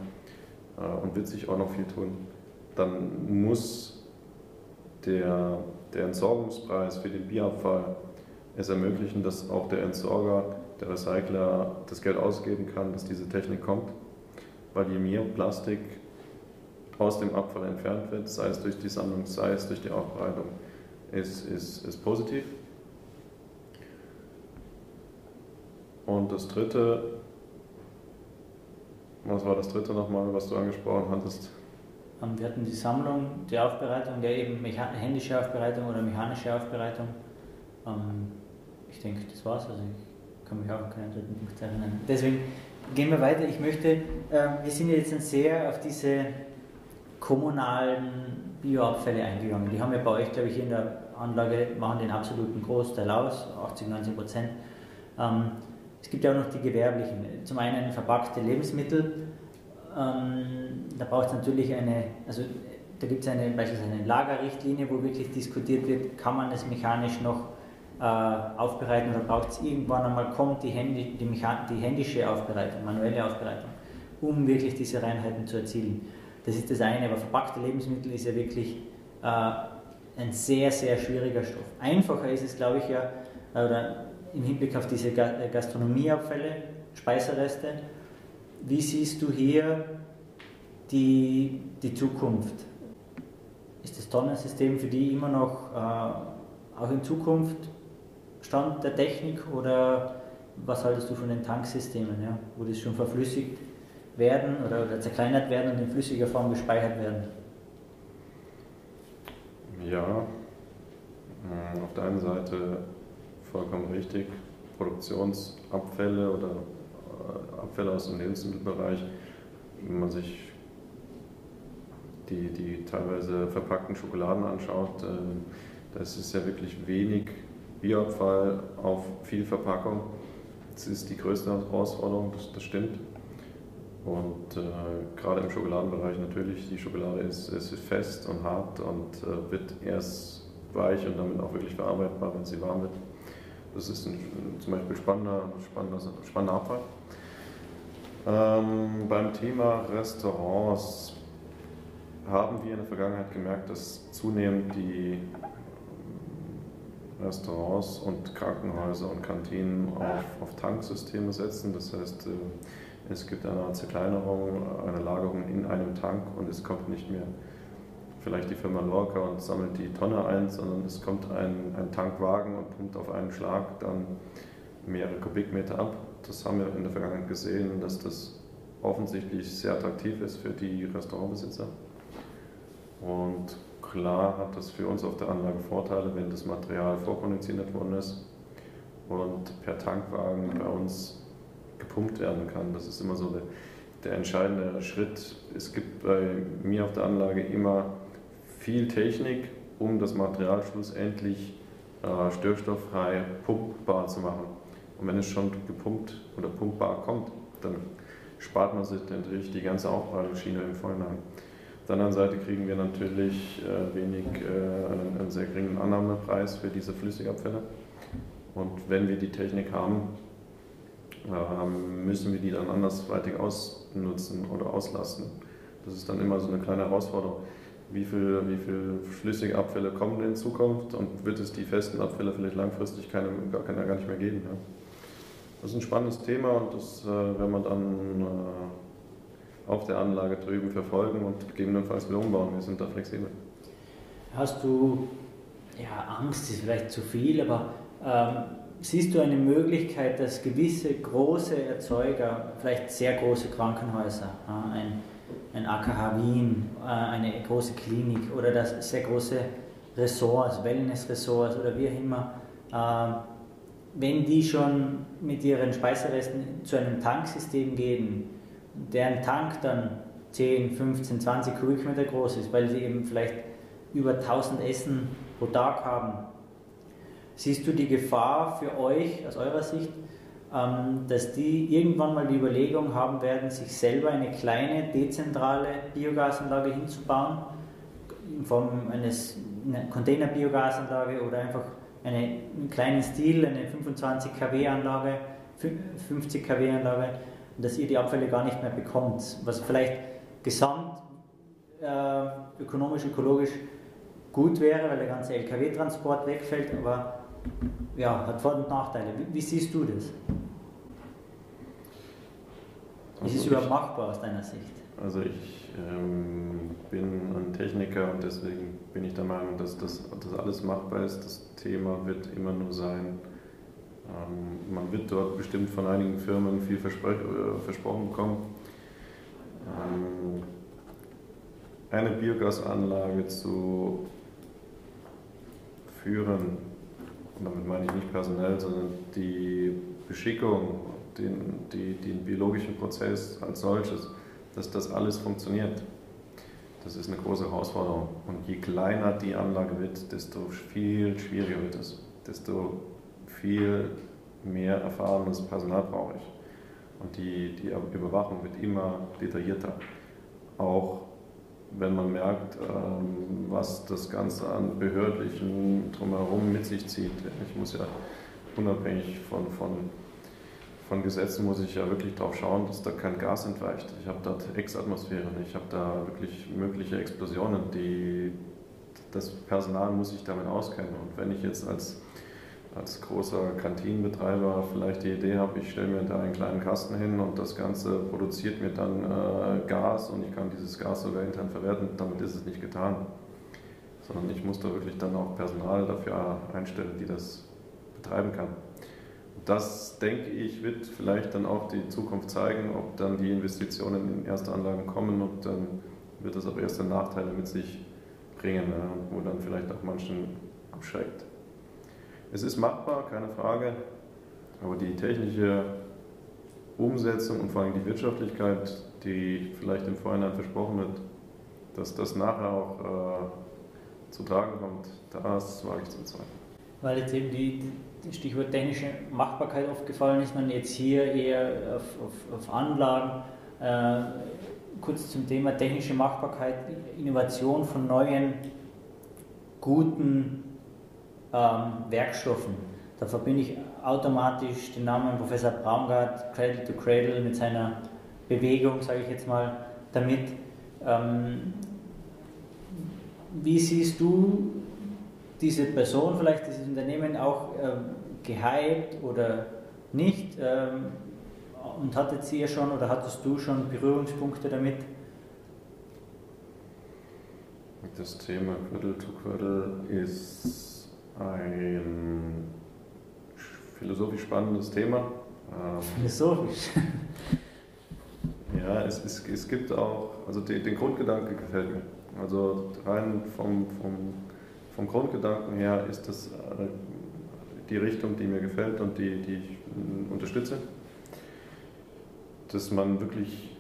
äh, und wird sich auch noch viel tun. Dann muss der, der Entsorgungspreis für den Bierabfall es ermöglichen, dass auch der Entsorger der Recycler das Geld ausgeben kann, dass diese Technik kommt. Weil je mehr Plastik aus dem Abfall entfernt wird, sei es durch die Sammlung, sei es durch die Aufbereitung, ist, ist, ist positiv. Und das dritte, was war das dritte nochmal, was du angesprochen hattest? Ähm, wir hatten die Sammlung, die Aufbereitung, der eben händische Aufbereitung oder mechanische Aufbereitung. Ähm, ich denke, das war's. Also ich kann mich auch an keinen dritten Punkt erinnern. Deswegen gehen wir weiter. Ich möchte, ähm, wir sind jetzt sehr auf diese kommunalen Bioabfälle eingegangen. Die haben ja bei euch, glaube ich, in der Anlage, machen den absoluten Großteil aus, 80, 90 Prozent. Es gibt ja auch noch die gewerblichen. Zum einen verpackte Lebensmittel. Ähm, da braucht es natürlich eine, also da gibt es eine, beispielsweise eine Lagerrichtlinie, wo wirklich diskutiert wird, kann man es mechanisch noch äh, aufbereiten oder braucht es irgendwann einmal, kommt die, Händi, die, die händische Aufbereitung, manuelle Aufbereitung, um wirklich diese Reinheiten zu erzielen. Das ist das eine, aber verpackte Lebensmittel ist ja wirklich äh, ein sehr, sehr schwieriger Stoff. Einfacher ist es, glaube ich, ja, oder im Hinblick auf diese äh, Gastronomieabfälle, Speisereste. Wie siehst du hier die, die Zukunft? Ist das Tonnensystem für die immer noch äh, auch in Zukunft Stand der Technik oder was haltest du von den Tanksystemen, ja, wo das schon verflüssigt werden oder, oder zerkleinert werden und in flüssiger Form gespeichert werden? Ja, äh, auf der einen Seite vollkommen richtig. Produktionsabfälle oder äh, Abfälle aus dem Lebensmittelbereich, wenn man sich die, die teilweise verpackten Schokoladen anschaut, äh, das ist ja wirklich wenig Bioabfall auf viel Verpackung. Das ist die größte Herausforderung, das, das stimmt. Und äh, gerade im Schokoladenbereich natürlich, die Schokolade ist, ist fest und hart und äh, wird erst weich und damit auch wirklich verarbeitbar, wenn sie warm wird. Das ist ein, zum Beispiel spannender, spannender, spannender Abfall. Ähm, beim Thema Restaurants haben wir in der Vergangenheit gemerkt, dass zunehmend die Restaurants und Krankenhäuser und Kantinen auf, auf Tanksysteme setzen. Das heißt, äh, es gibt eine Zerkleinerung, eine Lagerung in einem Tank und es kommt nicht mehr vielleicht die Firma Lorca und sammelt die Tonne ein, sondern es kommt ein, ein Tankwagen und pumpt auf einen Schlag dann mehrere Kubikmeter ab. Das haben wir in der Vergangenheit gesehen, dass das offensichtlich sehr attraktiv ist für die Restaurantbesitzer. Und klar hat das für uns auf der Anlage Vorteile, wenn das Material vorkonditioniert worden ist und per Tankwagen bei uns gepumpt werden kann. Das ist immer so der, der entscheidende Schritt. Es gibt bei mir auf der Anlage immer viel Technik, um das Material schlussendlich äh, störstofffrei pumpbar zu machen. Und wenn es schon gepumpt oder pumpbar kommt, dann spart man sich natürlich die ganze Aufbereitungsschiene im Vorhinein. Auf der anderen Seite kriegen wir natürlich äh, wenig, äh, einen, sehr geringen Annahmepreis für diese Flüssigabfälle. Und wenn wir die Technik haben, äh, müssen wir die dann andersweitig ausnutzen oder auslasten. Das ist dann immer so eine kleine Herausforderung wie viele wie viel flüssige Abfälle kommen in Zukunft und wird es die festen Abfälle vielleicht langfristig keine, gar, keine, gar nicht mehr geben. Ja. Das ist ein spannendes Thema und das werden wir dann auf der Anlage drüben verfolgen und gegebenenfalls wieder umbauen. Wir sind da flexibel. Hast du, ja, Angst ist vielleicht zu viel, aber ähm, siehst du eine Möglichkeit, dass gewisse große Erzeuger, vielleicht sehr große Krankenhäuser, äh, ein ein AKH Wien, äh, eine große Klinik oder das sehr große Ressorts, Wellness-Ressorts oder wie auch immer, äh, wenn die schon mit ihren Speiseresten zu einem Tanksystem gehen, deren Tank dann 10, 15, 20 Kubikmeter groß ist, weil sie eben vielleicht über 1000 Essen pro Tag haben, siehst du die Gefahr für euch aus eurer Sicht, ähm, dass die irgendwann mal die Überlegung haben werden, sich selber eine kleine dezentrale Biogasanlage hinzubauen, in Form eines Container-Biogasanlage oder einfach eine, einen kleinen Stil, eine 25 kW Anlage, 50 kW Anlage, und dass ihr die Abfälle gar nicht mehr bekommt, was vielleicht gesamt äh, ökonomisch, ökologisch gut wäre, weil der ganze LKW-Transport wegfällt, aber ja, hat Vor- und Nachteile. Wie, wie siehst du das? Ist es überhaupt machbar aus deiner Sicht? Also ich ähm, bin ein Techniker und deswegen bin ich der Meinung, dass das dass alles machbar ist. Das Thema wird immer nur sein, ähm, man wird dort bestimmt von einigen Firmen viel äh, versprochen bekommen. Ähm, eine Biogasanlage zu führen, und damit meine ich nicht personell, sondern die Beschickung, den, die, den biologischen Prozess als solches, dass das alles funktioniert. Das ist eine große Herausforderung. Und je kleiner die Anlage wird, desto viel schwieriger wird es. Desto viel mehr erfahrenes Personal brauche ich. Und die, die Überwachung wird immer detaillierter. Auch wenn man merkt, ähm, was das Ganze an behördlichen drumherum mit sich zieht. Ich muss ja unabhängig von, von, von Gesetzen, muss ich ja wirklich darauf schauen, dass da kein Gas entweicht. Ich habe dort Exatmosphären, ich habe da wirklich mögliche Explosionen, die, das Personal muss sich damit auskennen. Und wenn ich jetzt als als großer Kantinenbetreiber vielleicht die Idee habe, ich stelle mir da einen kleinen Kasten hin und das Ganze produziert mir dann äh, Gas und ich kann dieses Gas sogar intern verwerten, damit ist es nicht getan. Sondern ich muss da wirklich dann auch Personal dafür einstellen, die das betreiben kann. Das, denke ich, wird vielleicht dann auch die Zukunft zeigen, ob dann die Investitionen in erste Anlagen kommen und dann wird das auch erste Nachteile mit sich bringen, wo dann vielleicht auch manchen abschreckt. Es ist machbar, keine Frage, aber die technische Umsetzung und vor allem die Wirtschaftlichkeit, die vielleicht im Vorhinein versprochen wird, dass das nachher auch äh, zu tragen kommt, das wage ich zu bezweifeln. Weil jetzt eben die, die, Stichwort technische Machbarkeit oft gefallen ist, man jetzt hier eher auf, auf, auf Anlagen. Äh, kurz zum Thema technische Machbarkeit, Innovation von neuen, guten ähm, Werkstoffen. Da verbinde ich automatisch den Namen Professor Braungart, Cradle to Cradle, mit seiner Bewegung, sage ich jetzt mal, damit. Ähm, wie siehst du diese Person, vielleicht dieses Unternehmen auch ähm, gehypt oder nicht? Ähm, und hattet sie ja schon oder hattest du schon Berührungspunkte damit? Das Thema Cradle to Cradle ist ein philosophisch spannendes Thema. Ähm, philosophisch? ja, es, es, es gibt auch, also die, den Grundgedanke gefällt mir. Also rein vom, vom, vom Grundgedanken her ist das äh, die Richtung, die mir gefällt und die, die ich unterstütze. Dass man wirklich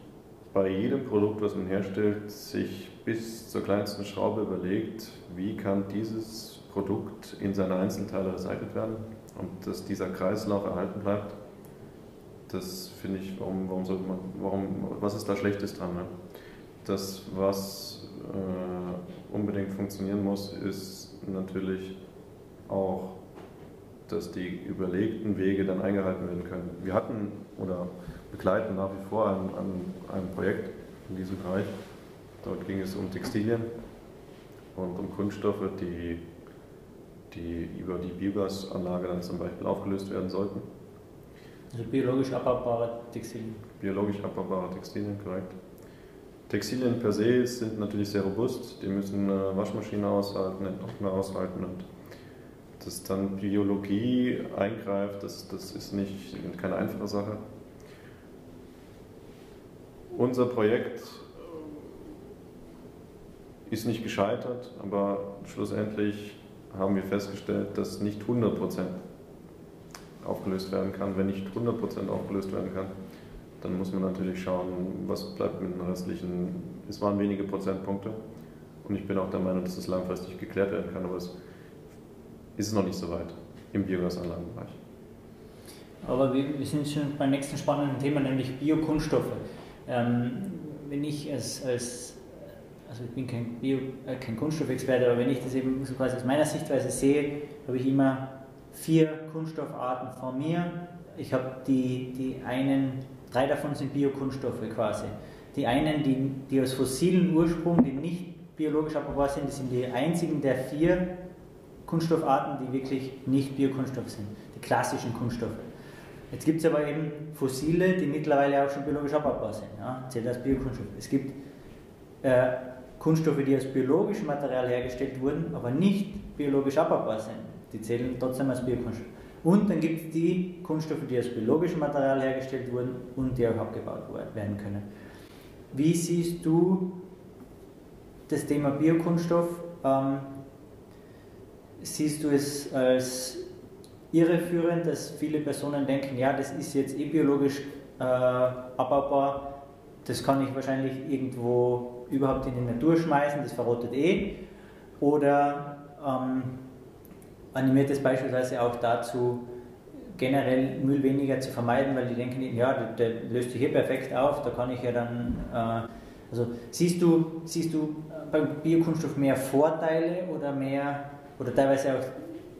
bei jedem Produkt, was man herstellt, sich bis zur kleinsten Schraube überlegt, wie kann dieses Produkt in seine Einzelteile recycelt werden und dass dieser Kreislauf erhalten bleibt. Das finde ich, warum, warum sollte man, warum, was ist da Schlechtes dran? Ne? Das, was äh, unbedingt funktionieren muss, ist natürlich auch, dass die überlegten Wege dann eingehalten werden können. Wir hatten oder begleiten nach wie vor ein, ein, ein Projekt in diesem Bereich. Dort ging es um Textilien und um Kunststoffe, die die über die Biogasanlage dann zum Beispiel aufgelöst werden sollten. Also biologisch abbaubare Textilien. Biologisch abbaubare Textilien, korrekt. Textilien per se sind natürlich sehr robust, die müssen eine Waschmaschine aushalten, einen Trockner aushalten und dass dann Biologie eingreift, das, das ist nicht, keine einfache Sache. Unser Projekt ist nicht gescheitert, aber schlussendlich haben wir festgestellt, dass nicht 100% aufgelöst werden kann. Wenn nicht 100% aufgelöst werden kann, dann muss man natürlich schauen, was bleibt mit den restlichen. Es waren wenige Prozentpunkte und ich bin auch der Meinung, dass es langfristig geklärt werden kann, aber es ist noch nicht so weit im Biogasanlagenbereich. Aber wir, wir sind schon beim nächsten spannenden Thema, nämlich Biokunststoffe. Ähm, wenn ich als, als also ich bin kein, Bio, äh, kein Kunststoffexperte, aber wenn ich das eben so quasi aus meiner Sichtweise sehe, habe ich immer vier Kunststoffarten vor mir. Ich habe die, die einen, drei davon sind Biokunststoffe quasi. Die einen, die, die aus fossilen Ursprung, die nicht biologisch abbaubar sind, die sind die einzigen der vier Kunststoffarten, die wirklich nicht Biokunststoff sind, die klassischen Kunststoffe. Jetzt gibt es aber eben Fossile, die mittlerweile auch schon biologisch abbaubar sind. Ja? Zählt als Biokunststoff. Es gibt äh, Kunststoffe, die aus biologischem Material hergestellt wurden, aber nicht biologisch abbaubar sind. Die zählen trotzdem als Biokunststoff. Und dann gibt es die Kunststoffe, die aus biologischem Material hergestellt wurden und die auch abgebaut werden können. Wie siehst du das Thema Biokunststoff? Ähm, siehst du es als irreführend, dass viele Personen denken, ja, das ist jetzt eh biologisch äh, abbaubar, das kann ich wahrscheinlich irgendwo überhaupt in die Natur schmeißen, das verrottet eh. Oder ähm, animiert es beispielsweise auch dazu, generell Müll weniger zu vermeiden, weil die denken, ja, der, der löst sich hier perfekt auf, da kann ich ja dann. Äh, also siehst du, siehst du beim Biokunststoff mehr Vorteile oder mehr oder teilweise auch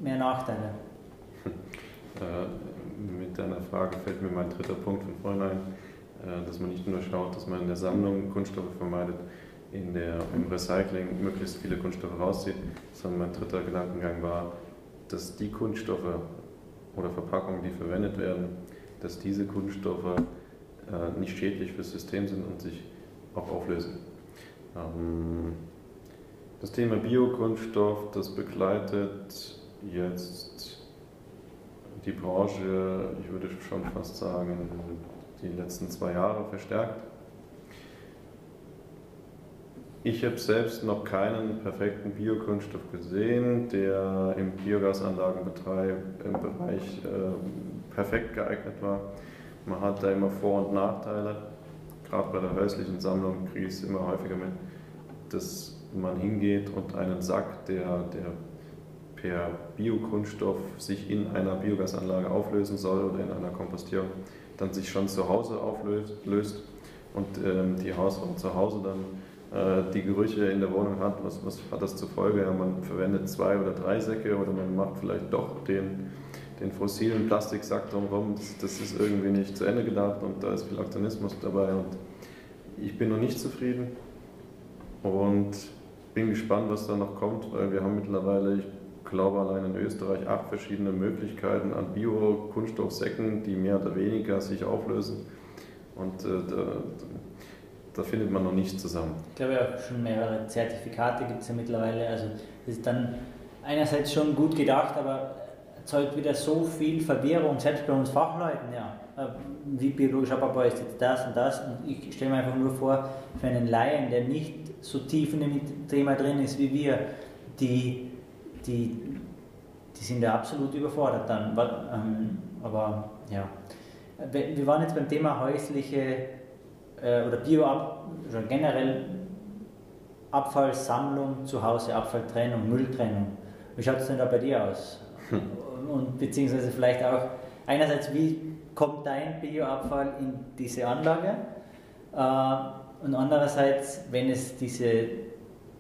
mehr Nachteile? Äh, mit deiner Frage fällt mir mein dritter Punkt von vorhin ein, äh, dass man nicht nur schaut, dass man in der Sammlung Kunststoffe vermeidet, in der, im Recycling möglichst viele Kunststoffe rauszieht, sondern mein dritter Gedankengang war, dass die Kunststoffe oder Verpackungen, die verwendet werden, dass diese Kunststoffe äh, nicht schädlich fürs System sind und sich auch auflösen. Ähm, das Thema Biokunststoff, das begleitet jetzt die Branche, ich würde schon fast sagen, die letzten zwei Jahre verstärkt. Ich habe selbst noch keinen perfekten Biokunststoff gesehen, der im Biogasanlagenbereich im Bereich äh, perfekt geeignet war. Man hat da immer Vor- und Nachteile. Gerade bei der häuslichen Sammlung kriege ich es immer häufiger mit, dass man hingeht und einen Sack, der, der per Biokunststoff sich in einer Biogasanlage auflösen soll oder in einer Kompostierung, dann sich schon zu Hause auflöst und ähm, die Hausfrau zu Hause dann äh, die Gerüche in der Wohnung hat, was, was hat das zur Folge? Ja, man verwendet zwei oder drei Säcke oder man macht vielleicht doch den, den fossilen Plastiksack drumherum. Das, das ist irgendwie nicht zu Ende gedacht und da ist viel Aktionismus dabei und ich bin noch nicht zufrieden und bin gespannt, was da noch kommt, weil wir haben mittlerweile, ich glaube allein in Österreich, acht verschiedene Möglichkeiten an Bio-Kunststoffsäcken, die mehr oder weniger sich auflösen. Und äh, da, da findet man noch nicht zusammen. Ich glaube auch schon mehrere Zertifikate gibt es ja mittlerweile. Also das ist dann einerseits schon gut gedacht, aber erzeugt wieder so viel Verwirrung, selbst bei uns Fachleuten, ja. Äh, wie biologisch abbaubar ist jetzt das und das? Und ich stelle mir einfach nur vor, für einen Laien, der nicht so tief in dem Thema drin ist wie wir, die, die, die sind ja absolut überfordert dann. Ähm, aber ja, wir waren jetzt beim Thema häusliche äh, oder Bio oder generell Abfallsammlung zu Hause, Abfalltrennung, Mülltrennung. Wie schaut es denn da bei dir aus? Hm. Und beziehungsweise vielleicht auch einerseits, wie kommt dein Bioabfall in diese Anlage? Äh, und andererseits, wenn es diese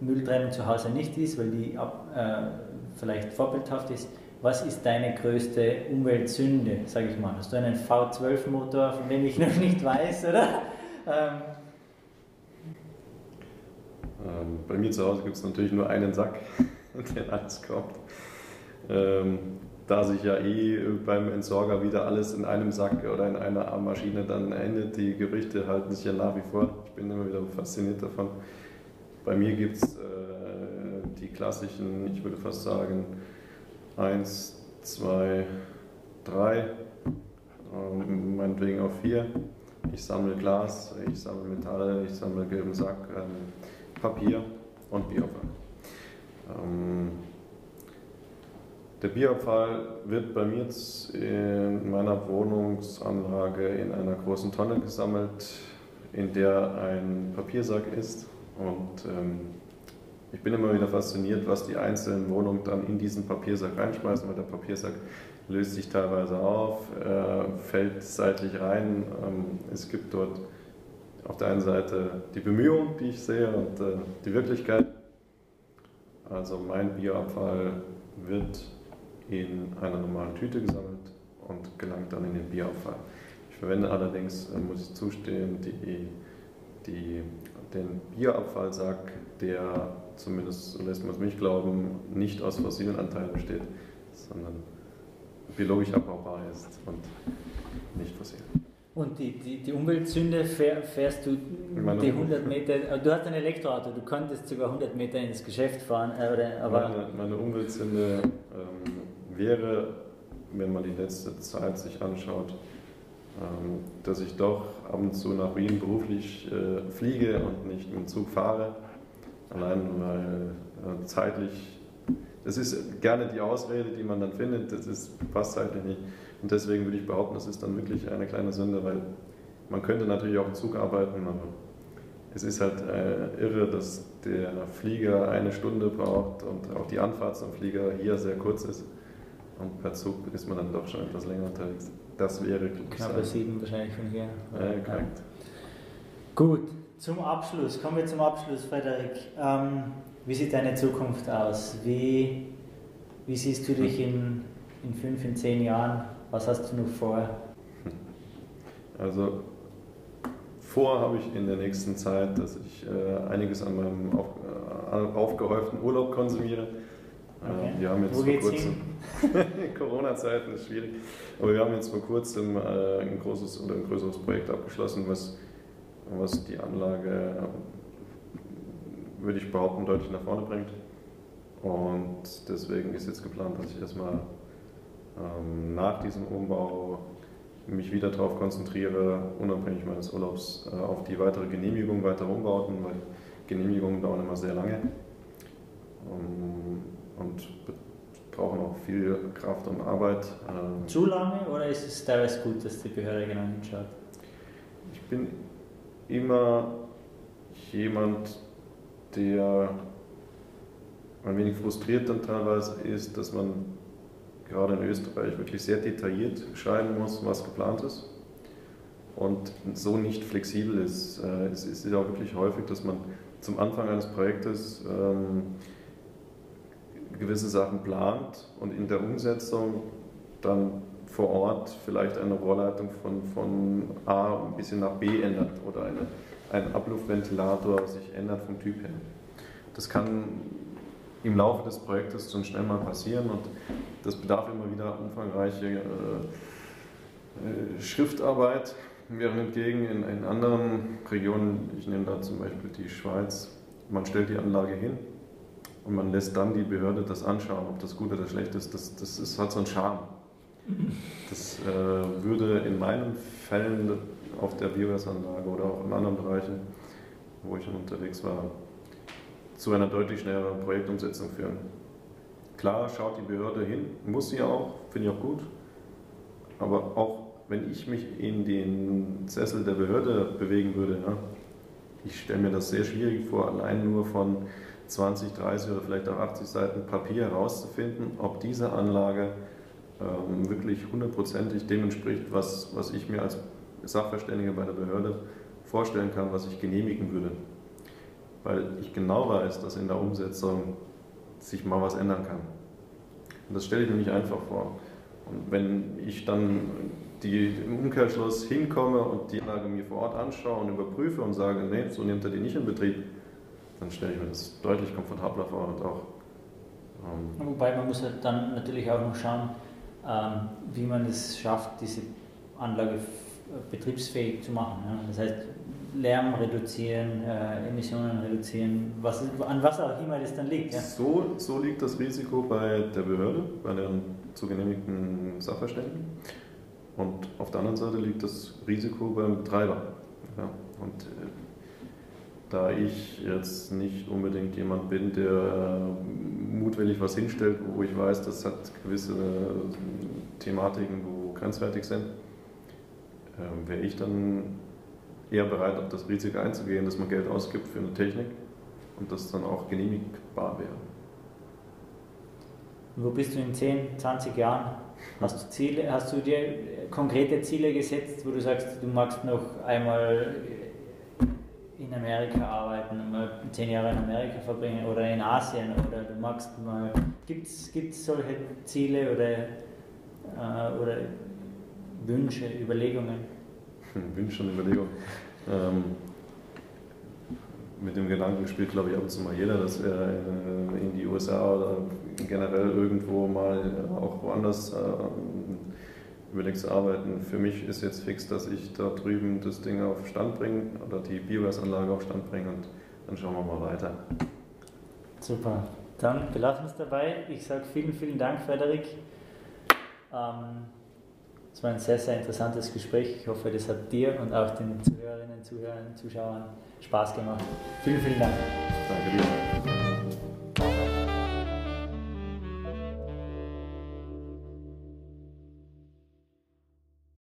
Mülltrennung zu Hause nicht ist, weil die ab, äh, vielleicht vorbildhaft ist, was ist deine größte Umweltsünde, sage ich mal? Hast du einen V12-Motor, von dem ich [laughs] noch nicht weiß, oder? Ähm. Ähm, bei mir zu Hause gibt es natürlich nur einen Sack, [laughs] den alles kommt. Ähm, da sich ja eh beim Entsorger wieder alles in einem Sack oder in einer Maschine dann endet, die Gerüchte halten sich ja nach wie vor. Ich bin immer wieder fasziniert davon. Bei mir gibt es äh, die klassischen, ich würde fast sagen, 1, 2, 3, meinetwegen auch 4 ich sammle Glas, ich sammle Metalle, ich sammle gelben Sack, ähm, Papier und Bierabfall. Ähm, der Bierabfall wird bei mir in meiner Wohnungsanlage in einer großen Tonne gesammelt, in der ein Papiersack ist. Und ähm, ich bin immer wieder fasziniert, was die einzelnen Wohnungen dann in diesen Papiersack reinschmeißen, weil der Papiersack löst sich teilweise auf, äh, fällt seitlich rein. Ähm, es gibt dort auf der einen Seite die Bemühung, die ich sehe, und äh, die Wirklichkeit. Also mein Bierabfall wird in einer normalen Tüte gesammelt und gelangt dann in den Bierabfall. Ich verwende allerdings, äh, muss ich zustehen, die, die, den Bierabfallsack, der zumindest so lässt man es mich glauben, nicht aus fossilen Anteilen besteht, sondern biologisch abbaubar ist und nicht fossil. Und die, die, die Umweltsünde fährst du meine die 100 Meter, du hast ein Elektroauto, du könntest sogar 100 Meter ins Geschäft fahren. Äh, aber meine, meine Umweltsünde ähm, wäre, wenn man die letzte Zeit sich anschaut, ähm, dass ich doch ab und zu nach Wien beruflich äh, fliege und nicht mit dem Zug fahre. Allein weil äh, zeitlich, das ist gerne die Ausrede, die man dann findet, das ist, passt zeitlich nicht. Und deswegen würde ich behaupten, das ist dann wirklich eine kleine Sünde, weil man könnte natürlich auch im Zug arbeiten, aber es ist halt äh, irre, dass der Flieger eine Stunde braucht und auch die Anfahrt zum Flieger hier sehr kurz ist. Und per Zug ist man dann doch schon etwas länger unterwegs. Das wäre Knappe sieben wahrscheinlich von hier. Ja, korrekt. Gut, zum Abschluss. Kommen wir zum Abschluss, Frederik. Ähm, wie sieht deine Zukunft aus? Wie, wie siehst du dich in, in fünf, in zehn Jahren? Was hast du noch vor? Also vor habe ich in der nächsten Zeit, dass ich äh, einiges an meinem auf, äh, aufgehäuften Urlaub konsumiere. Äh, okay. wir haben jetzt Wo vor kurzem [laughs] Corona-Zeiten ist schwierig, aber wir haben jetzt vor kurzem äh, ein großes oder ein größeres Projekt abgeschlossen, was, was die Anlage, würde ich behaupten, deutlich nach vorne bringt. Und deswegen ist jetzt geplant, dass ich erstmal ähm, nach diesem Umbau mich wieder darauf konzentriere, unabhängig meines Urlaubs, äh, auf die weitere Genehmigung weiterer Umbauten, weil Genehmigungen dauern immer sehr lange ähm, und brauchen auch viel Kraft und Arbeit. Ähm, Zu lange oder ist es teilweise gut, dass die Behörde genau hinschaut? Ich bin immer jemand, der ein wenig frustriert dann teilweise ist, dass man gerade in Österreich wirklich sehr detailliert schreiben muss, was geplant ist und so nicht flexibel ist. Äh, es ist auch wirklich häufig, dass man zum Anfang eines Projektes ähm, gewisse Sachen plant und in der Umsetzung dann vor Ort vielleicht eine Rohrleitung von, von A ein bisschen nach B ändert oder eine, ein Abluftventilator sich ändert vom Typ her. Das kann im Laufe des Projektes schon schnell mal passieren und das bedarf immer wieder umfangreiche äh, äh, Schriftarbeit. Während hingegen in, in anderen Regionen, ich nehme da zum Beispiel die Schweiz, man stellt die Anlage hin und man lässt dann die Behörde das anschauen, ob das gut oder schlecht ist. Das, das ist, hat so einen Charme. Das äh, würde in meinen Fällen auf der Biogasanlage oder auch in anderen Bereichen, wo ich schon unterwegs war, zu einer deutlich schnelleren Projektumsetzung führen. Klar schaut die Behörde hin, muss sie auch, finde ich auch gut. Aber auch wenn ich mich in den Sessel der Behörde bewegen würde, ja, ich stelle mir das sehr schwierig vor, allein nur von 20, 30 oder vielleicht auch 80 Seiten Papier herauszufinden, ob diese Anlage ähm, wirklich hundertprozentig dem entspricht, was, was ich mir als Sachverständiger bei der Behörde vorstellen kann, was ich genehmigen würde. Weil ich genau weiß, dass in der Umsetzung sich mal was ändern kann. Und das stelle ich mir nicht einfach vor. Und wenn ich dann die, im Umkehrschluss hinkomme und die Anlage mir vor Ort anschaue und überprüfe und sage, nee, so nimmt er die nicht in Betrieb, dann stelle ich mir das deutlich komfortabler vor und auch. Ähm Wobei man muss halt dann natürlich auch noch schauen, wie man es schafft, diese Anlage betriebsfähig zu machen. Das heißt, Lärm reduzieren, äh, Emissionen reduzieren, was, an was auch immer das dann liegt. Ja? So, so liegt das Risiko bei der Behörde, bei den zu genehmigten Sachverständigen. Und auf der anderen Seite liegt das Risiko beim Betreiber. Ja? Und äh, da ich jetzt nicht unbedingt jemand bin, der äh, mutwillig was hinstellt, wo ich weiß, das hat gewisse Thematiken, wo grenzwertig sind, äh, wäre ich dann eher bereit, auf das Risiko einzugehen, dass man Geld ausgibt für eine Technik und das dann auch genehmigbar wäre. Wo bist du in 10, 20 Jahren? Hast du, Ziele, hast du dir konkrete Ziele gesetzt, wo du sagst, du magst noch einmal in Amerika arbeiten, mal zehn Jahre in Amerika verbringen oder in Asien oder du magst mal. Gibt es solche Ziele oder, äh, oder Wünsche, Überlegungen? Wünsche und Überlegungen. Ähm, mit dem Gedanken spielt, glaube ich, ab und zu mal jeder, dass er äh, in die USA oder generell irgendwo mal auch woanders äh, zu arbeiten. Für mich ist jetzt fix, dass ich da drüben das Ding auf Stand bringe oder die Biogasanlage auf Stand bringe und dann schauen wir mal weiter. Super. Dann belassen wir es dabei. Ich sage vielen, vielen Dank, Frederik. Ähm, es war ein sehr, sehr interessantes Gespräch. Ich hoffe, das hat dir und auch den Zuhörerinnen, Zuhörern, Zuschauern Spaß gemacht. Vielen, vielen Dank. Danke dir.